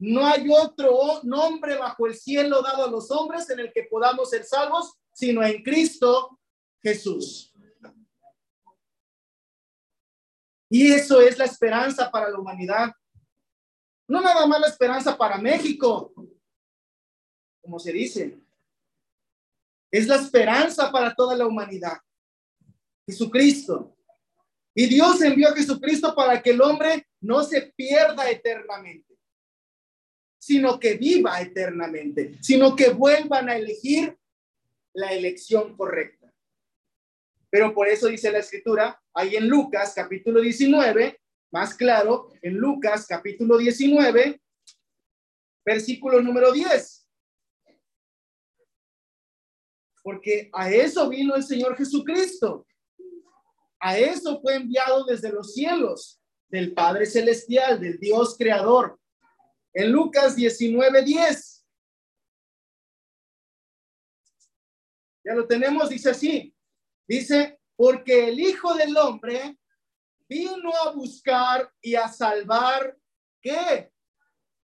no hay otro nombre bajo el cielo dado a los hombres en el que podamos ser salvos, sino en Cristo Jesús. Y eso es la esperanza para la humanidad. No nada más la esperanza para México, como se dice. Es la esperanza para toda la humanidad. Jesucristo. Y Dios envió a Jesucristo para que el hombre no se pierda eternamente, sino que viva eternamente, sino que vuelvan a elegir la elección correcta. Pero por eso dice la escritura, ahí en Lucas capítulo 19, más claro, en Lucas capítulo 19, versículo número 10. Porque a eso vino el Señor Jesucristo. A eso fue enviado desde los cielos, del Padre Celestial, del Dios Creador. En Lucas 19, 10. Ya lo tenemos, dice así. Dice, porque el Hijo del Hombre vino a buscar y a salvar, ¿qué?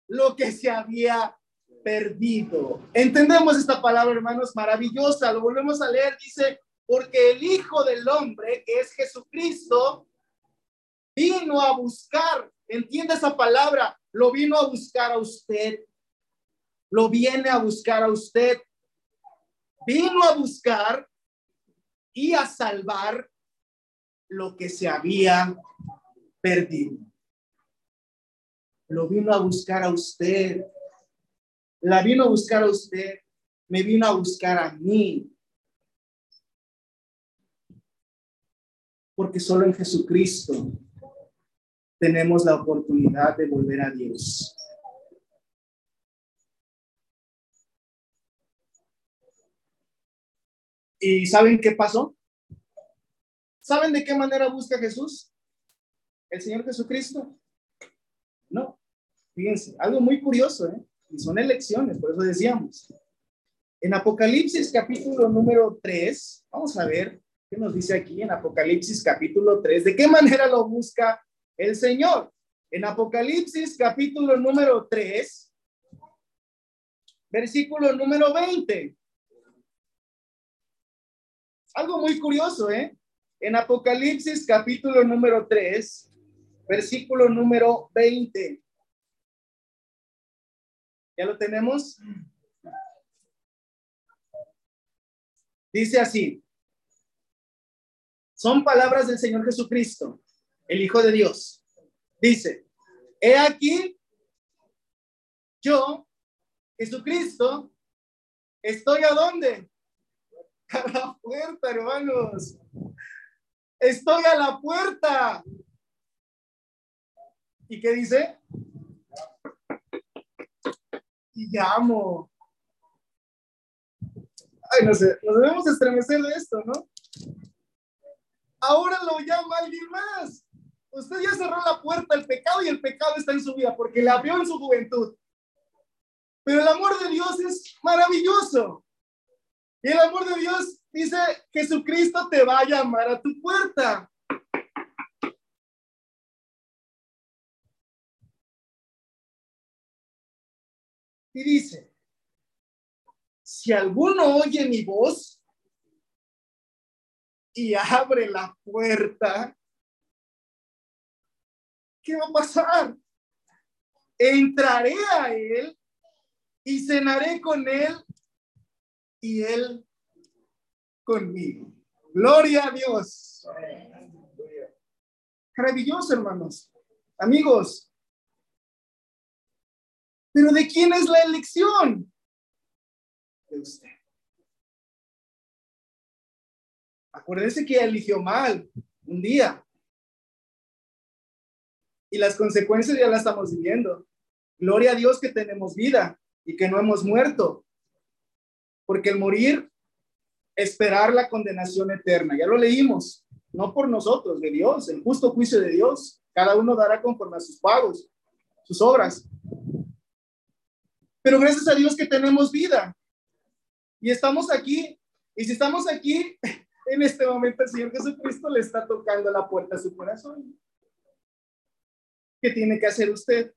Lo que se había perdido. Entendemos esta palabra, hermanos, maravillosa. Lo volvemos a leer. Dice, porque el Hijo del Hombre, que es Jesucristo, vino a buscar. Entiende esa palabra. Lo vino a buscar a usted. Lo viene a buscar a usted. Vino a buscar y a salvar lo que se había perdido. Lo vino a buscar a usted. La vino a buscar a usted. Me vino a buscar a mí. Porque solo en Jesucristo tenemos la oportunidad de volver a Dios. ¿Y saben qué pasó? ¿Saben de qué manera busca Jesús? ¿El Señor Jesucristo? No. Fíjense, algo muy curioso, ¿eh? Y son elecciones, por eso decíamos. En Apocalipsis capítulo número 3, vamos a ver qué nos dice aquí en Apocalipsis capítulo 3, de qué manera lo busca el Señor. En Apocalipsis capítulo número 3, versículo número 20. Algo muy curioso, ¿eh? En Apocalipsis capítulo número 3, versículo número 20. ¿Ya lo tenemos? Dice así. Son palabras del Señor Jesucristo, el Hijo de Dios. Dice, he aquí, yo, Jesucristo, estoy a dónde? (laughs) a la puerta, hermanos. Estoy a la puerta. ¿Y qué dice? Y llamo. Ay, no sé, nos debemos estremecer de esto, ¿no? Ahora lo llama alguien más. Usted ya cerró la puerta al pecado y el pecado está en su vida porque la vio en su juventud. Pero el amor de Dios es maravilloso. Y el amor de Dios dice, Jesucristo te va a llamar a tu puerta. Y dice, si alguno oye mi voz y abre la puerta, ¿qué va a pasar? Entraré a él y cenaré con él y Él conmigo. Gloria a Dios. Maravilloso, hermanos. Amigos. Pero ¿de quién es la elección? De usted. Acuérdense que eligió mal un día. Y las consecuencias ya las estamos viviendo. Gloria a Dios que tenemos vida y que no hemos muerto. Porque el morir, esperar la condenación eterna, ya lo leímos, no por nosotros, de Dios, el justo juicio de Dios. Cada uno dará conforme a sus pagos, sus obras. Pero gracias a Dios que tenemos vida. Y estamos aquí. Y si estamos aquí, (laughs) en este momento el Señor Jesucristo le está tocando la puerta a su corazón. ¿Qué tiene que hacer usted?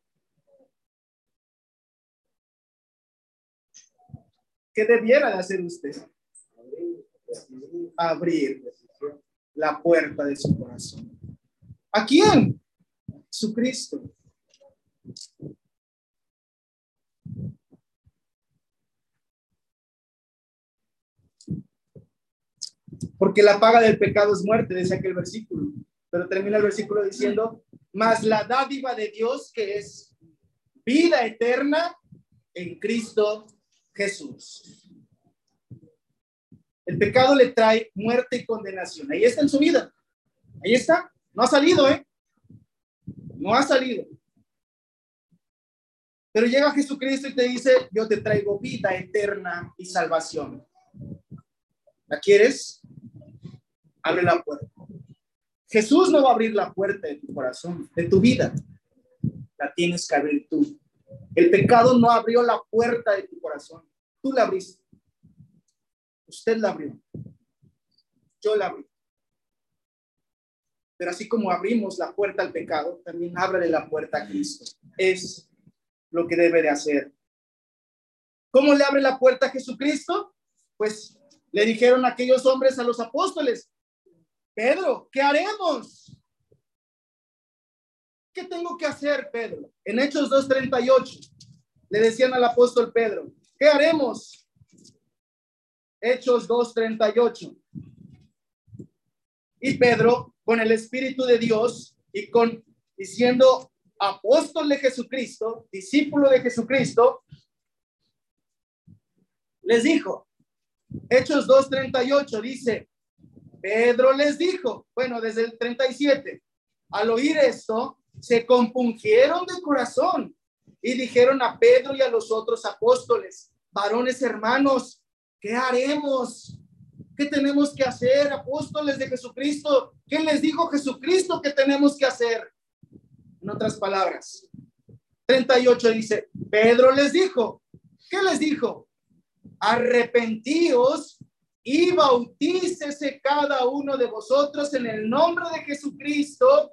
¿Qué debiera de hacer usted? Abrir la puerta de su corazón. ¿A quién? Su Cristo. Porque la paga del pecado es muerte, dice aquel versículo. Pero termina el versículo diciendo, más la dádiva de Dios que es vida eterna en Cristo Jesús. El pecado le trae muerte y condenación. Ahí está en su vida. Ahí está. No ha salido, ¿eh? No ha salido. Pero llega Jesucristo y te dice, yo te traigo vida eterna y salvación. ¿La quieres? Abre la puerta. Jesús no va a abrir la puerta de tu corazón, de tu vida. La tienes que abrir tú. El pecado no abrió la puerta de tu corazón. Tú la abriste. Usted la abrió. Yo la abrí. Pero así como abrimos la puerta al pecado, también ábrele la puerta a Cristo. Es lo que debe de hacer. ¿Cómo le abre la puerta a Jesucristo? Pues le dijeron aquellos hombres a los apóstoles, Pedro, ¿qué haremos? ¿Qué tengo que hacer, Pedro? En Hechos 2.38 le decían al apóstol Pedro, ¿qué haremos? Hechos 2.38. Y Pedro, con el Espíritu de Dios y con diciendo apóstol de Jesucristo, discípulo de Jesucristo, les dijo, Hechos 2.38 dice, Pedro les dijo, bueno, desde el 37, al oír esto, se compungieron de corazón y dijeron a Pedro y a los otros apóstoles, varones hermanos, ¿qué haremos? ¿Qué tenemos que hacer, apóstoles de Jesucristo? ¿Qué les dijo Jesucristo que tenemos que hacer? En otras palabras, 38 dice, Pedro les dijo, ¿qué les dijo? Arrepentíos y bautícese cada uno de vosotros en el nombre de Jesucristo.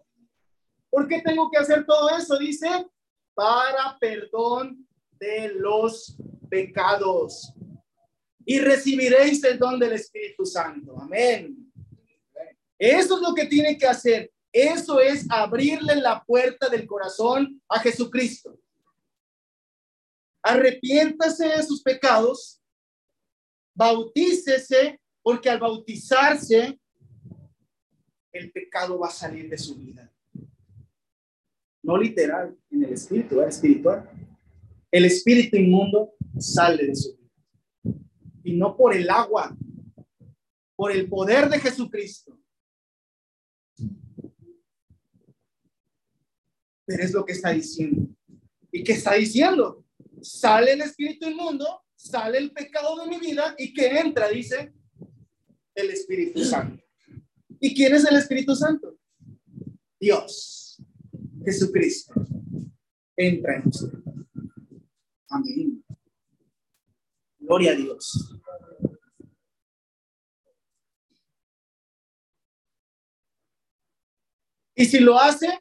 ¿Por qué tengo que hacer todo eso? Dice, para perdón de los pecados. Y recibiréis el don del Espíritu Santo. Amén. Eso es lo que tiene que hacer. Eso es abrirle la puerta del corazón a Jesucristo. Arrepiéntase de sus pecados, bautícese, porque al bautizarse, el pecado va a salir de su vida. No literal, en el espíritu, ¿eh? espiritual. El espíritu inmundo sale de su vida. Y no por el agua, por el poder de Jesucristo. Pero es lo que está diciendo. ¿Y qué está diciendo? Sale el espíritu inmundo, sale el pecado de mi vida y que entra, dice, el Espíritu Santo. ¿Y quién es el Espíritu Santo? Dios, Jesucristo. Entra en usted. Amén. Gloria a Dios. Y si lo hace,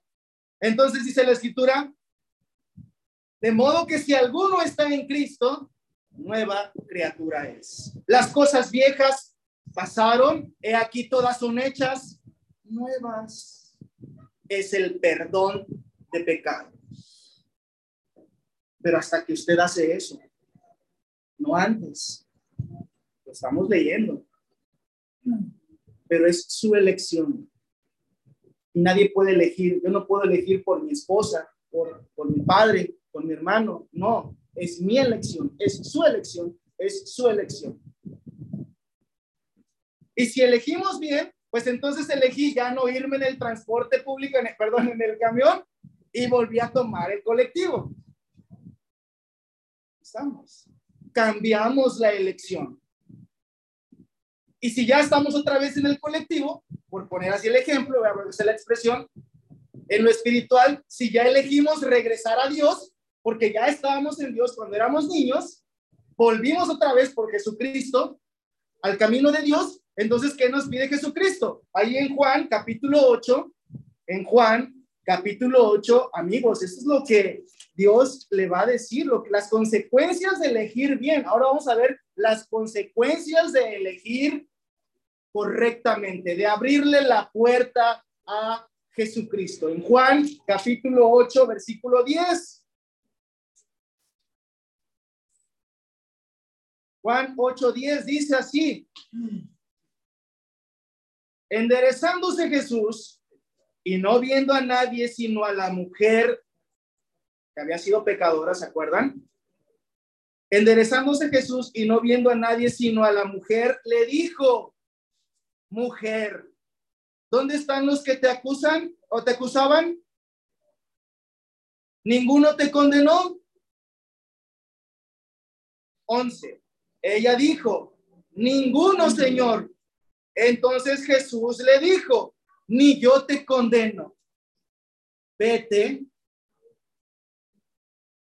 entonces dice la escritura, de modo que si alguno está en Cristo, nueva criatura es. Las cosas viejas pasaron, he aquí todas son hechas nuevas. Es el perdón de pecados. Pero hasta que usted hace eso, no antes, lo estamos leyendo, pero es su elección y nadie puede elegir. Yo no puedo elegir por mi esposa, por, por mi padre, por mi hermano. No, es mi elección, es su elección, es su elección. Y si elegimos bien, pues entonces elegí ya no irme en el transporte público, en perdón, en el camión y volví a tomar el colectivo. Estamos. Cambiamos la elección. Y si ya estamos otra vez en el colectivo, por poner así el ejemplo, voy a la expresión, en lo espiritual, si ya elegimos regresar a Dios, porque ya estábamos en Dios cuando éramos niños, volvimos otra vez por Jesucristo al camino de Dios, entonces, ¿qué nos pide Jesucristo? Ahí en Juan capítulo 8, en Juan capítulo 8, amigos, esto es lo que Dios le va a decir, lo que, las consecuencias de elegir bien. Ahora vamos a ver las consecuencias de elegir correctamente, de abrirle la puerta a Jesucristo. En Juan capítulo 8, versículo 10. Juan 8, 10 dice así. Enderezándose Jesús, y no viendo a nadie sino a la mujer que había sido pecadora, ¿se acuerdan? Enderezándose Jesús y no viendo a nadie sino a la mujer, le dijo, mujer, ¿dónde están los que te acusan o te acusaban? ¿Ninguno te condenó? Once. Ella dijo, ninguno, Señor. Entonces Jesús le dijo, ni yo te condeno. Vete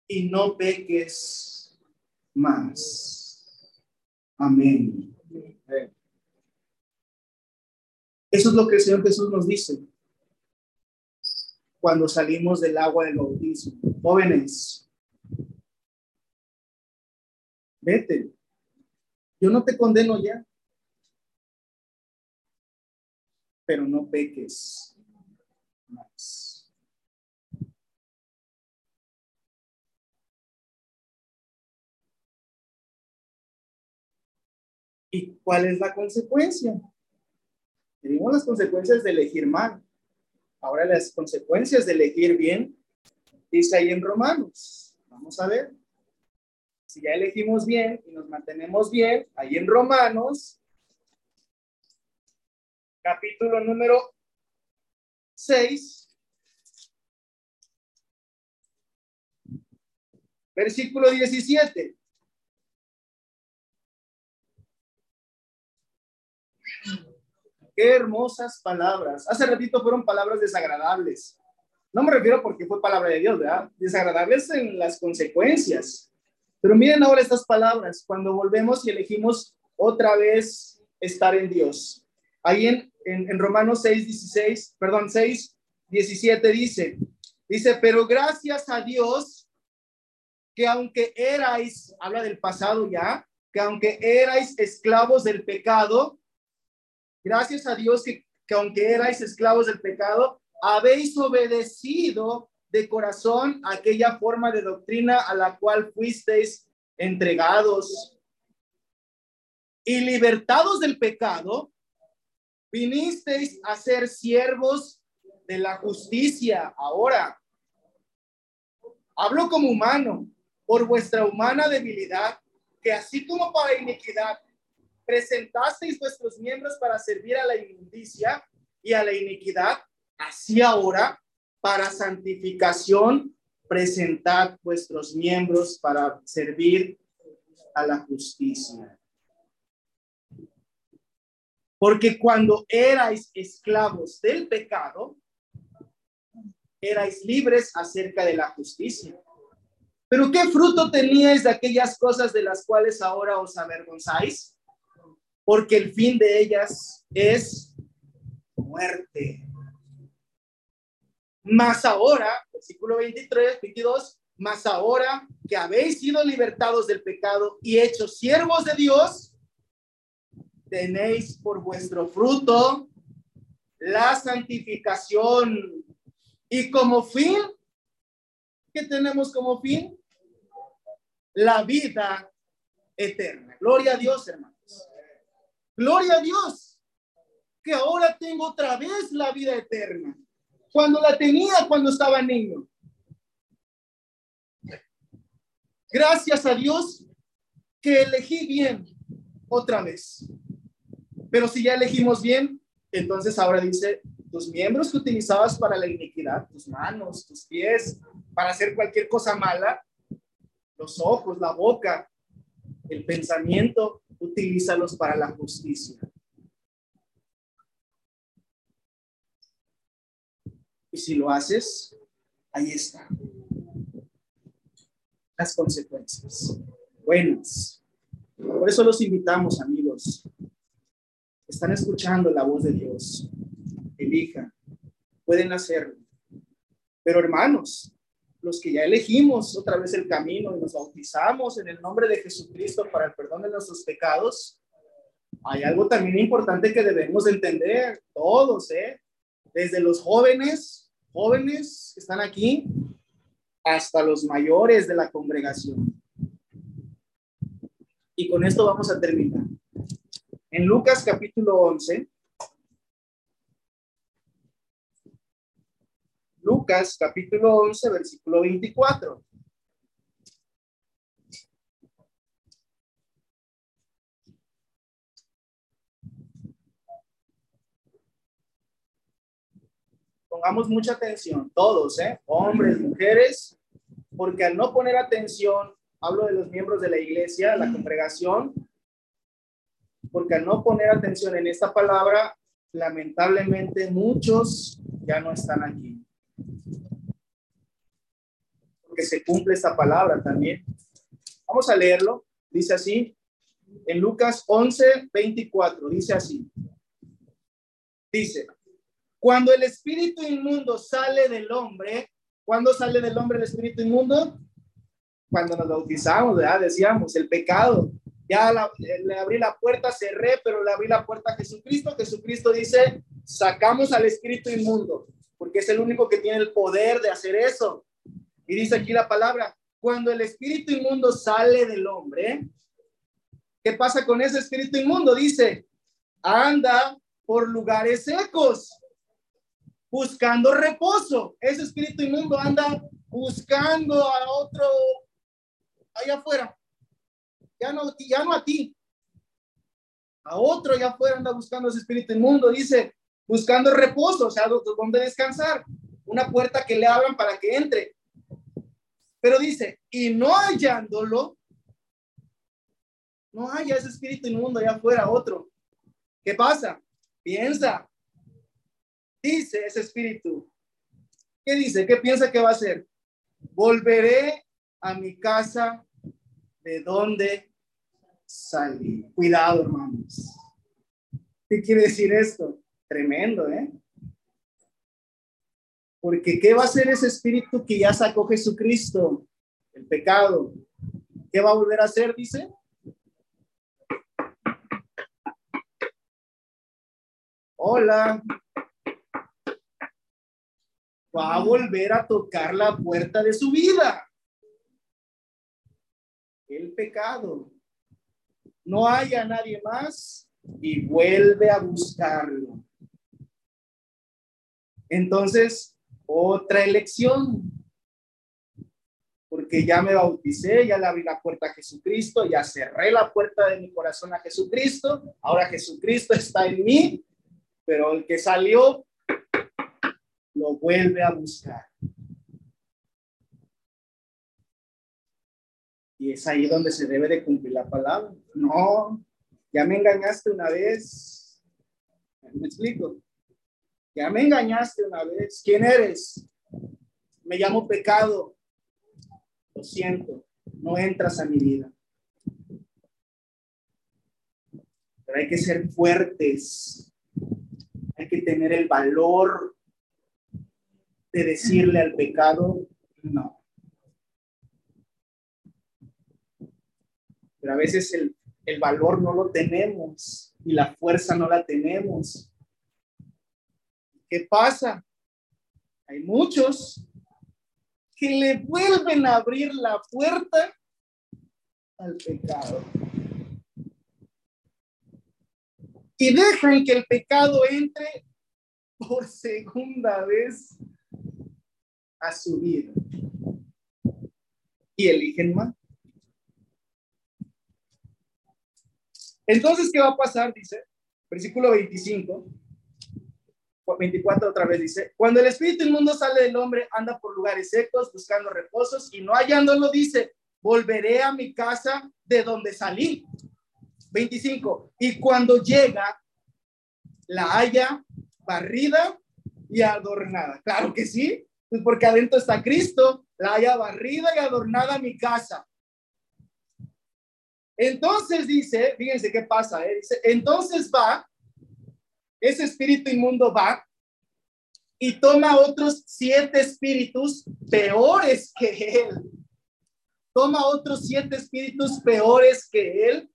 y no peques más. Amén. Eso es lo que el Señor Jesús nos dice cuando salimos del agua del bautismo. Jóvenes, vete. Yo no te condeno ya, pero no peques más. ¿Y cuál es la consecuencia? Tenemos las consecuencias de elegir mal. Ahora las consecuencias de elegir bien, dice ahí en Romanos. Vamos a ver. Si ya elegimos bien y nos mantenemos bien, ahí en Romanos, capítulo número 6, versículo 17. Qué hermosas palabras. Hace ratito fueron palabras desagradables. No me refiero porque fue palabra de Dios, ¿verdad? Desagradables en las consecuencias. Pero miren ahora estas palabras, cuando volvemos y elegimos otra vez estar en Dios. Ahí en, en, Romanos 6, 16, perdón, 6, 17 dice, dice, pero gracias a Dios que aunque erais, habla del pasado ya, que aunque erais esclavos del pecado, Gracias a Dios que, aunque erais esclavos del pecado, habéis obedecido de corazón aquella forma de doctrina a la cual fuisteis entregados. Y libertados del pecado, vinisteis a ser siervos de la justicia. Ahora, hablo como humano, por vuestra humana debilidad, que así como para iniquidad presentasteis vuestros miembros para servir a la inmundicia y a la iniquidad, así ahora, para santificación, presentad vuestros miembros para servir a la justicia. Porque cuando erais esclavos del pecado, erais libres acerca de la justicia. Pero ¿qué fruto teníais de aquellas cosas de las cuales ahora os avergonzáis? porque el fin de ellas es muerte. Más ahora, versículo 23, 22, más ahora que habéis sido libertados del pecado y hechos siervos de Dios, tenéis por vuestro fruto la santificación y como fin, ¿qué tenemos como fin? La vida eterna. Gloria a Dios, hermano. Gloria a Dios, que ahora tengo otra vez la vida eterna, cuando la tenía cuando estaba niño. Gracias a Dios que elegí bien otra vez. Pero si ya elegimos bien, entonces ahora dice, tus miembros que utilizabas para la iniquidad, tus manos, tus pies, para hacer cualquier cosa mala, los ojos, la boca, el pensamiento, utilízalos para la justicia. Y si lo haces, ahí está. Las consecuencias. Buenas. Por eso los invitamos, amigos. Están escuchando la voz de Dios. Elijan. Pueden hacerlo. Pero hermanos, los que ya elegimos otra vez el camino y nos bautizamos en el nombre de Jesucristo para el perdón de nuestros pecados, hay algo también importante que debemos entender todos, ¿eh? Desde los jóvenes, jóvenes que están aquí, hasta los mayores de la congregación. Y con esto vamos a terminar. En Lucas capítulo 11, Lucas capítulo 11, versículo 24. Pongamos mucha atención, todos, ¿eh? hombres, mujeres, porque al no poner atención, hablo de los miembros de la iglesia, la congregación, porque al no poner atención en esta palabra, lamentablemente muchos ya no están aquí. Porque se cumple esta palabra también. Vamos a leerlo. Dice así, en Lucas 11, 24, dice así. Dice, cuando el espíritu inmundo sale del hombre, ¿cuándo sale del hombre el espíritu inmundo? Cuando nos bautizamos, ¿verdad? Decíamos, el pecado. Ya le abrí la puerta, cerré, pero le abrí la puerta a Jesucristo. Jesucristo dice, sacamos al espíritu inmundo, porque es el único que tiene el poder de hacer eso. Y dice aquí la palabra, cuando el espíritu inmundo sale del hombre, ¿qué pasa con ese espíritu inmundo? Dice, anda por lugares secos buscando reposo. Ese espíritu inmundo anda buscando a otro allá afuera. Ya no, ya no a ti. A otro allá afuera anda buscando ese espíritu inmundo. Dice, buscando reposo, o sea, donde descansar. Una puerta que le abran para que entre. Pero dice, y no hallándolo, no haya ese espíritu inmundo allá afuera, otro. ¿Qué pasa? Piensa, dice ese espíritu? ¿Qué dice? ¿Qué piensa que va a hacer? Volveré a mi casa de donde salí. Cuidado, hermanos. ¿Qué quiere decir esto? Tremendo, ¿eh? Porque ¿qué va a hacer ese espíritu que ya sacó Jesucristo? El pecado. ¿Qué va a volver a hacer? Dice. Hola va a volver a tocar la puerta de su vida. El pecado. No hay a nadie más y vuelve a buscarlo. Entonces, otra elección. Porque ya me bauticé, ya le abrí la puerta a Jesucristo, ya cerré la puerta de mi corazón a Jesucristo. Ahora Jesucristo está en mí, pero el que salió lo vuelve a buscar. Y es ahí donde se debe de cumplir la palabra. No, ya me engañaste una vez. ¿Me explico? Ya me engañaste una vez. ¿Quién eres? Me llamo pecado. Lo siento, no entras a mi vida. Pero hay que ser fuertes. Hay que tener el valor de decirle al pecado no. Pero a veces el, el valor no lo tenemos y la fuerza no la tenemos. ¿Qué pasa? Hay muchos que le vuelven a abrir la puerta al pecado. Y dejan que el pecado entre por segunda vez a su vida y eligen mal. Entonces, ¿qué va a pasar? Dice, versículo 25, 24 otra vez dice, cuando el espíritu inmundo sale del hombre, anda por lugares secos buscando reposos y no hallándolo, dice, volveré a mi casa de donde salí. 25, y cuando llega, la haya barrida y adornada. Claro que sí, pues porque adentro está Cristo, la haya barrida y adornada mi casa. Entonces dice, fíjense qué pasa, ¿eh? dice, entonces va, ese espíritu inmundo va y toma otros siete espíritus peores que él. Toma otros siete espíritus peores que él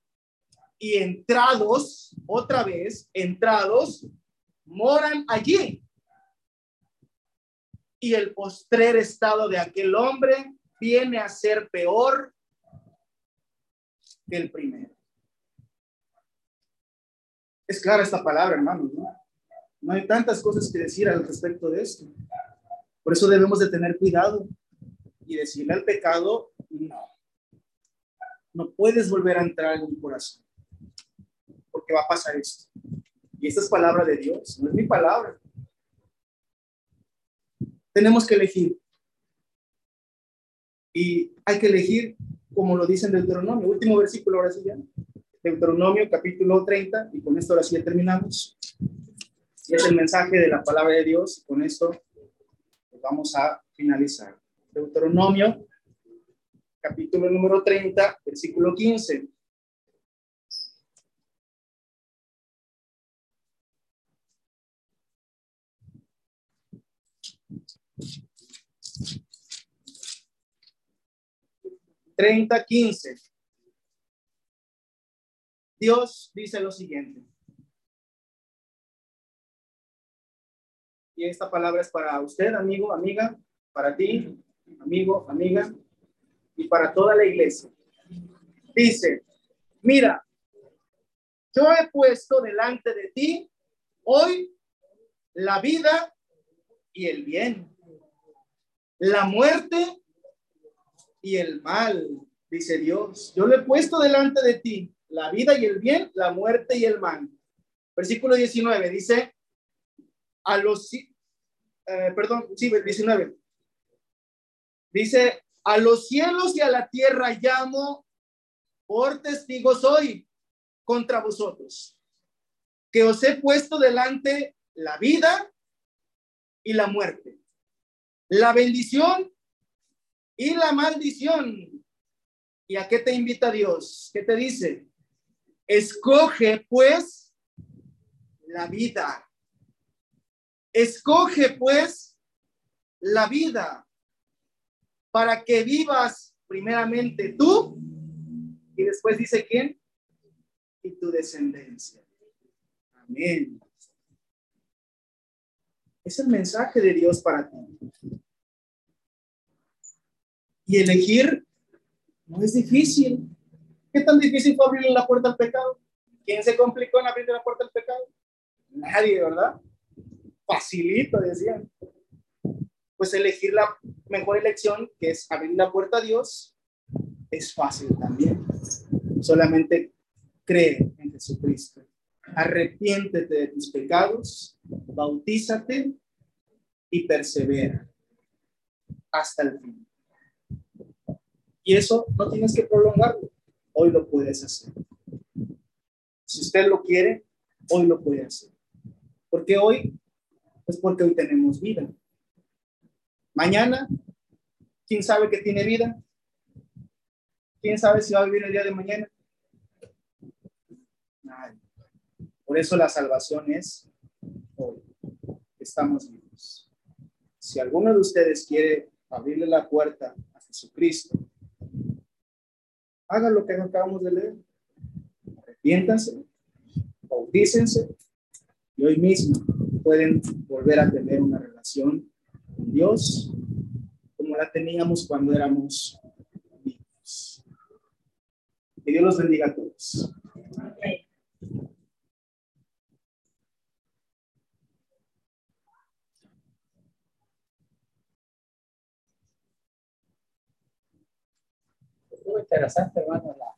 y entrados, otra vez, entrados, moran allí y el postrer estado de aquel hombre viene a ser peor que el primero. Es clara esta palabra, hermanos, ¿no? No hay tantas cosas que decir al respecto de esto. Por eso debemos de tener cuidado y decirle al pecado, no, no puedes volver a entrar en mi corazón, porque va a pasar esto. Y esta es palabra de Dios, no es mi palabra. Tenemos que elegir. Y hay que elegir, como lo dice en Deuteronomio, último versículo, ahora sí ya. Deuteronomio capítulo 30, y con esto ahora sí ya terminamos. Y es el mensaje de la palabra de Dios. Con esto vamos a finalizar. Deuteronomio capítulo número 30, versículo 15. Treinta, quince. Dios dice lo siguiente. Y esta palabra es para usted, amigo, amiga, para ti, amigo, amiga, y para toda la iglesia. Dice, mira, yo he puesto delante de ti hoy la vida y el bien, la muerte y el mal, dice Dios. Yo le he puesto delante de ti la vida y el bien, la muerte y el mal. Versículo 19 dice, a los, eh, perdón, sí, 19. Dice, a los cielos y a la tierra llamo por testigos hoy contra vosotros, que os he puesto delante la vida y la muerte, la bendición y la maldición. ¿Y a qué te invita Dios? ¿Qué te dice? Escoge pues la vida. Escoge pues la vida para que vivas primeramente tú y después dice quién y tu descendencia. Amén. Es el mensaje de Dios para ti. Y elegir no es difícil. ¿Qué tan difícil fue abrirle la puerta al pecado? ¿Quién se complicó en abrir la puerta al pecado? Nadie, ¿verdad? Facilito, decían pues elegir la mejor elección, que es abrir la puerta a Dios, es fácil también. Solamente cree en Jesucristo. Arrepiéntete de tus pecados, bautízate y persevera hasta el fin. Y eso no tienes que prolongarlo. Hoy lo puedes hacer. Si usted lo quiere, hoy lo puede hacer. Porque hoy es porque hoy tenemos vida. Mañana, ¿quién sabe que tiene vida? ¿Quién sabe si va a vivir el día de mañana? Nadie. Por eso la salvación es hoy. Estamos vivos. Si alguno de ustedes quiere abrirle la puerta a Jesucristo, haga lo que acabamos de leer. Arrepiéntanse, bautícense y hoy mismo pueden volver a tener una relación Dios como la teníamos cuando éramos niños. Que Dios los bendiga a todos. Estuvo interesante, hermano, la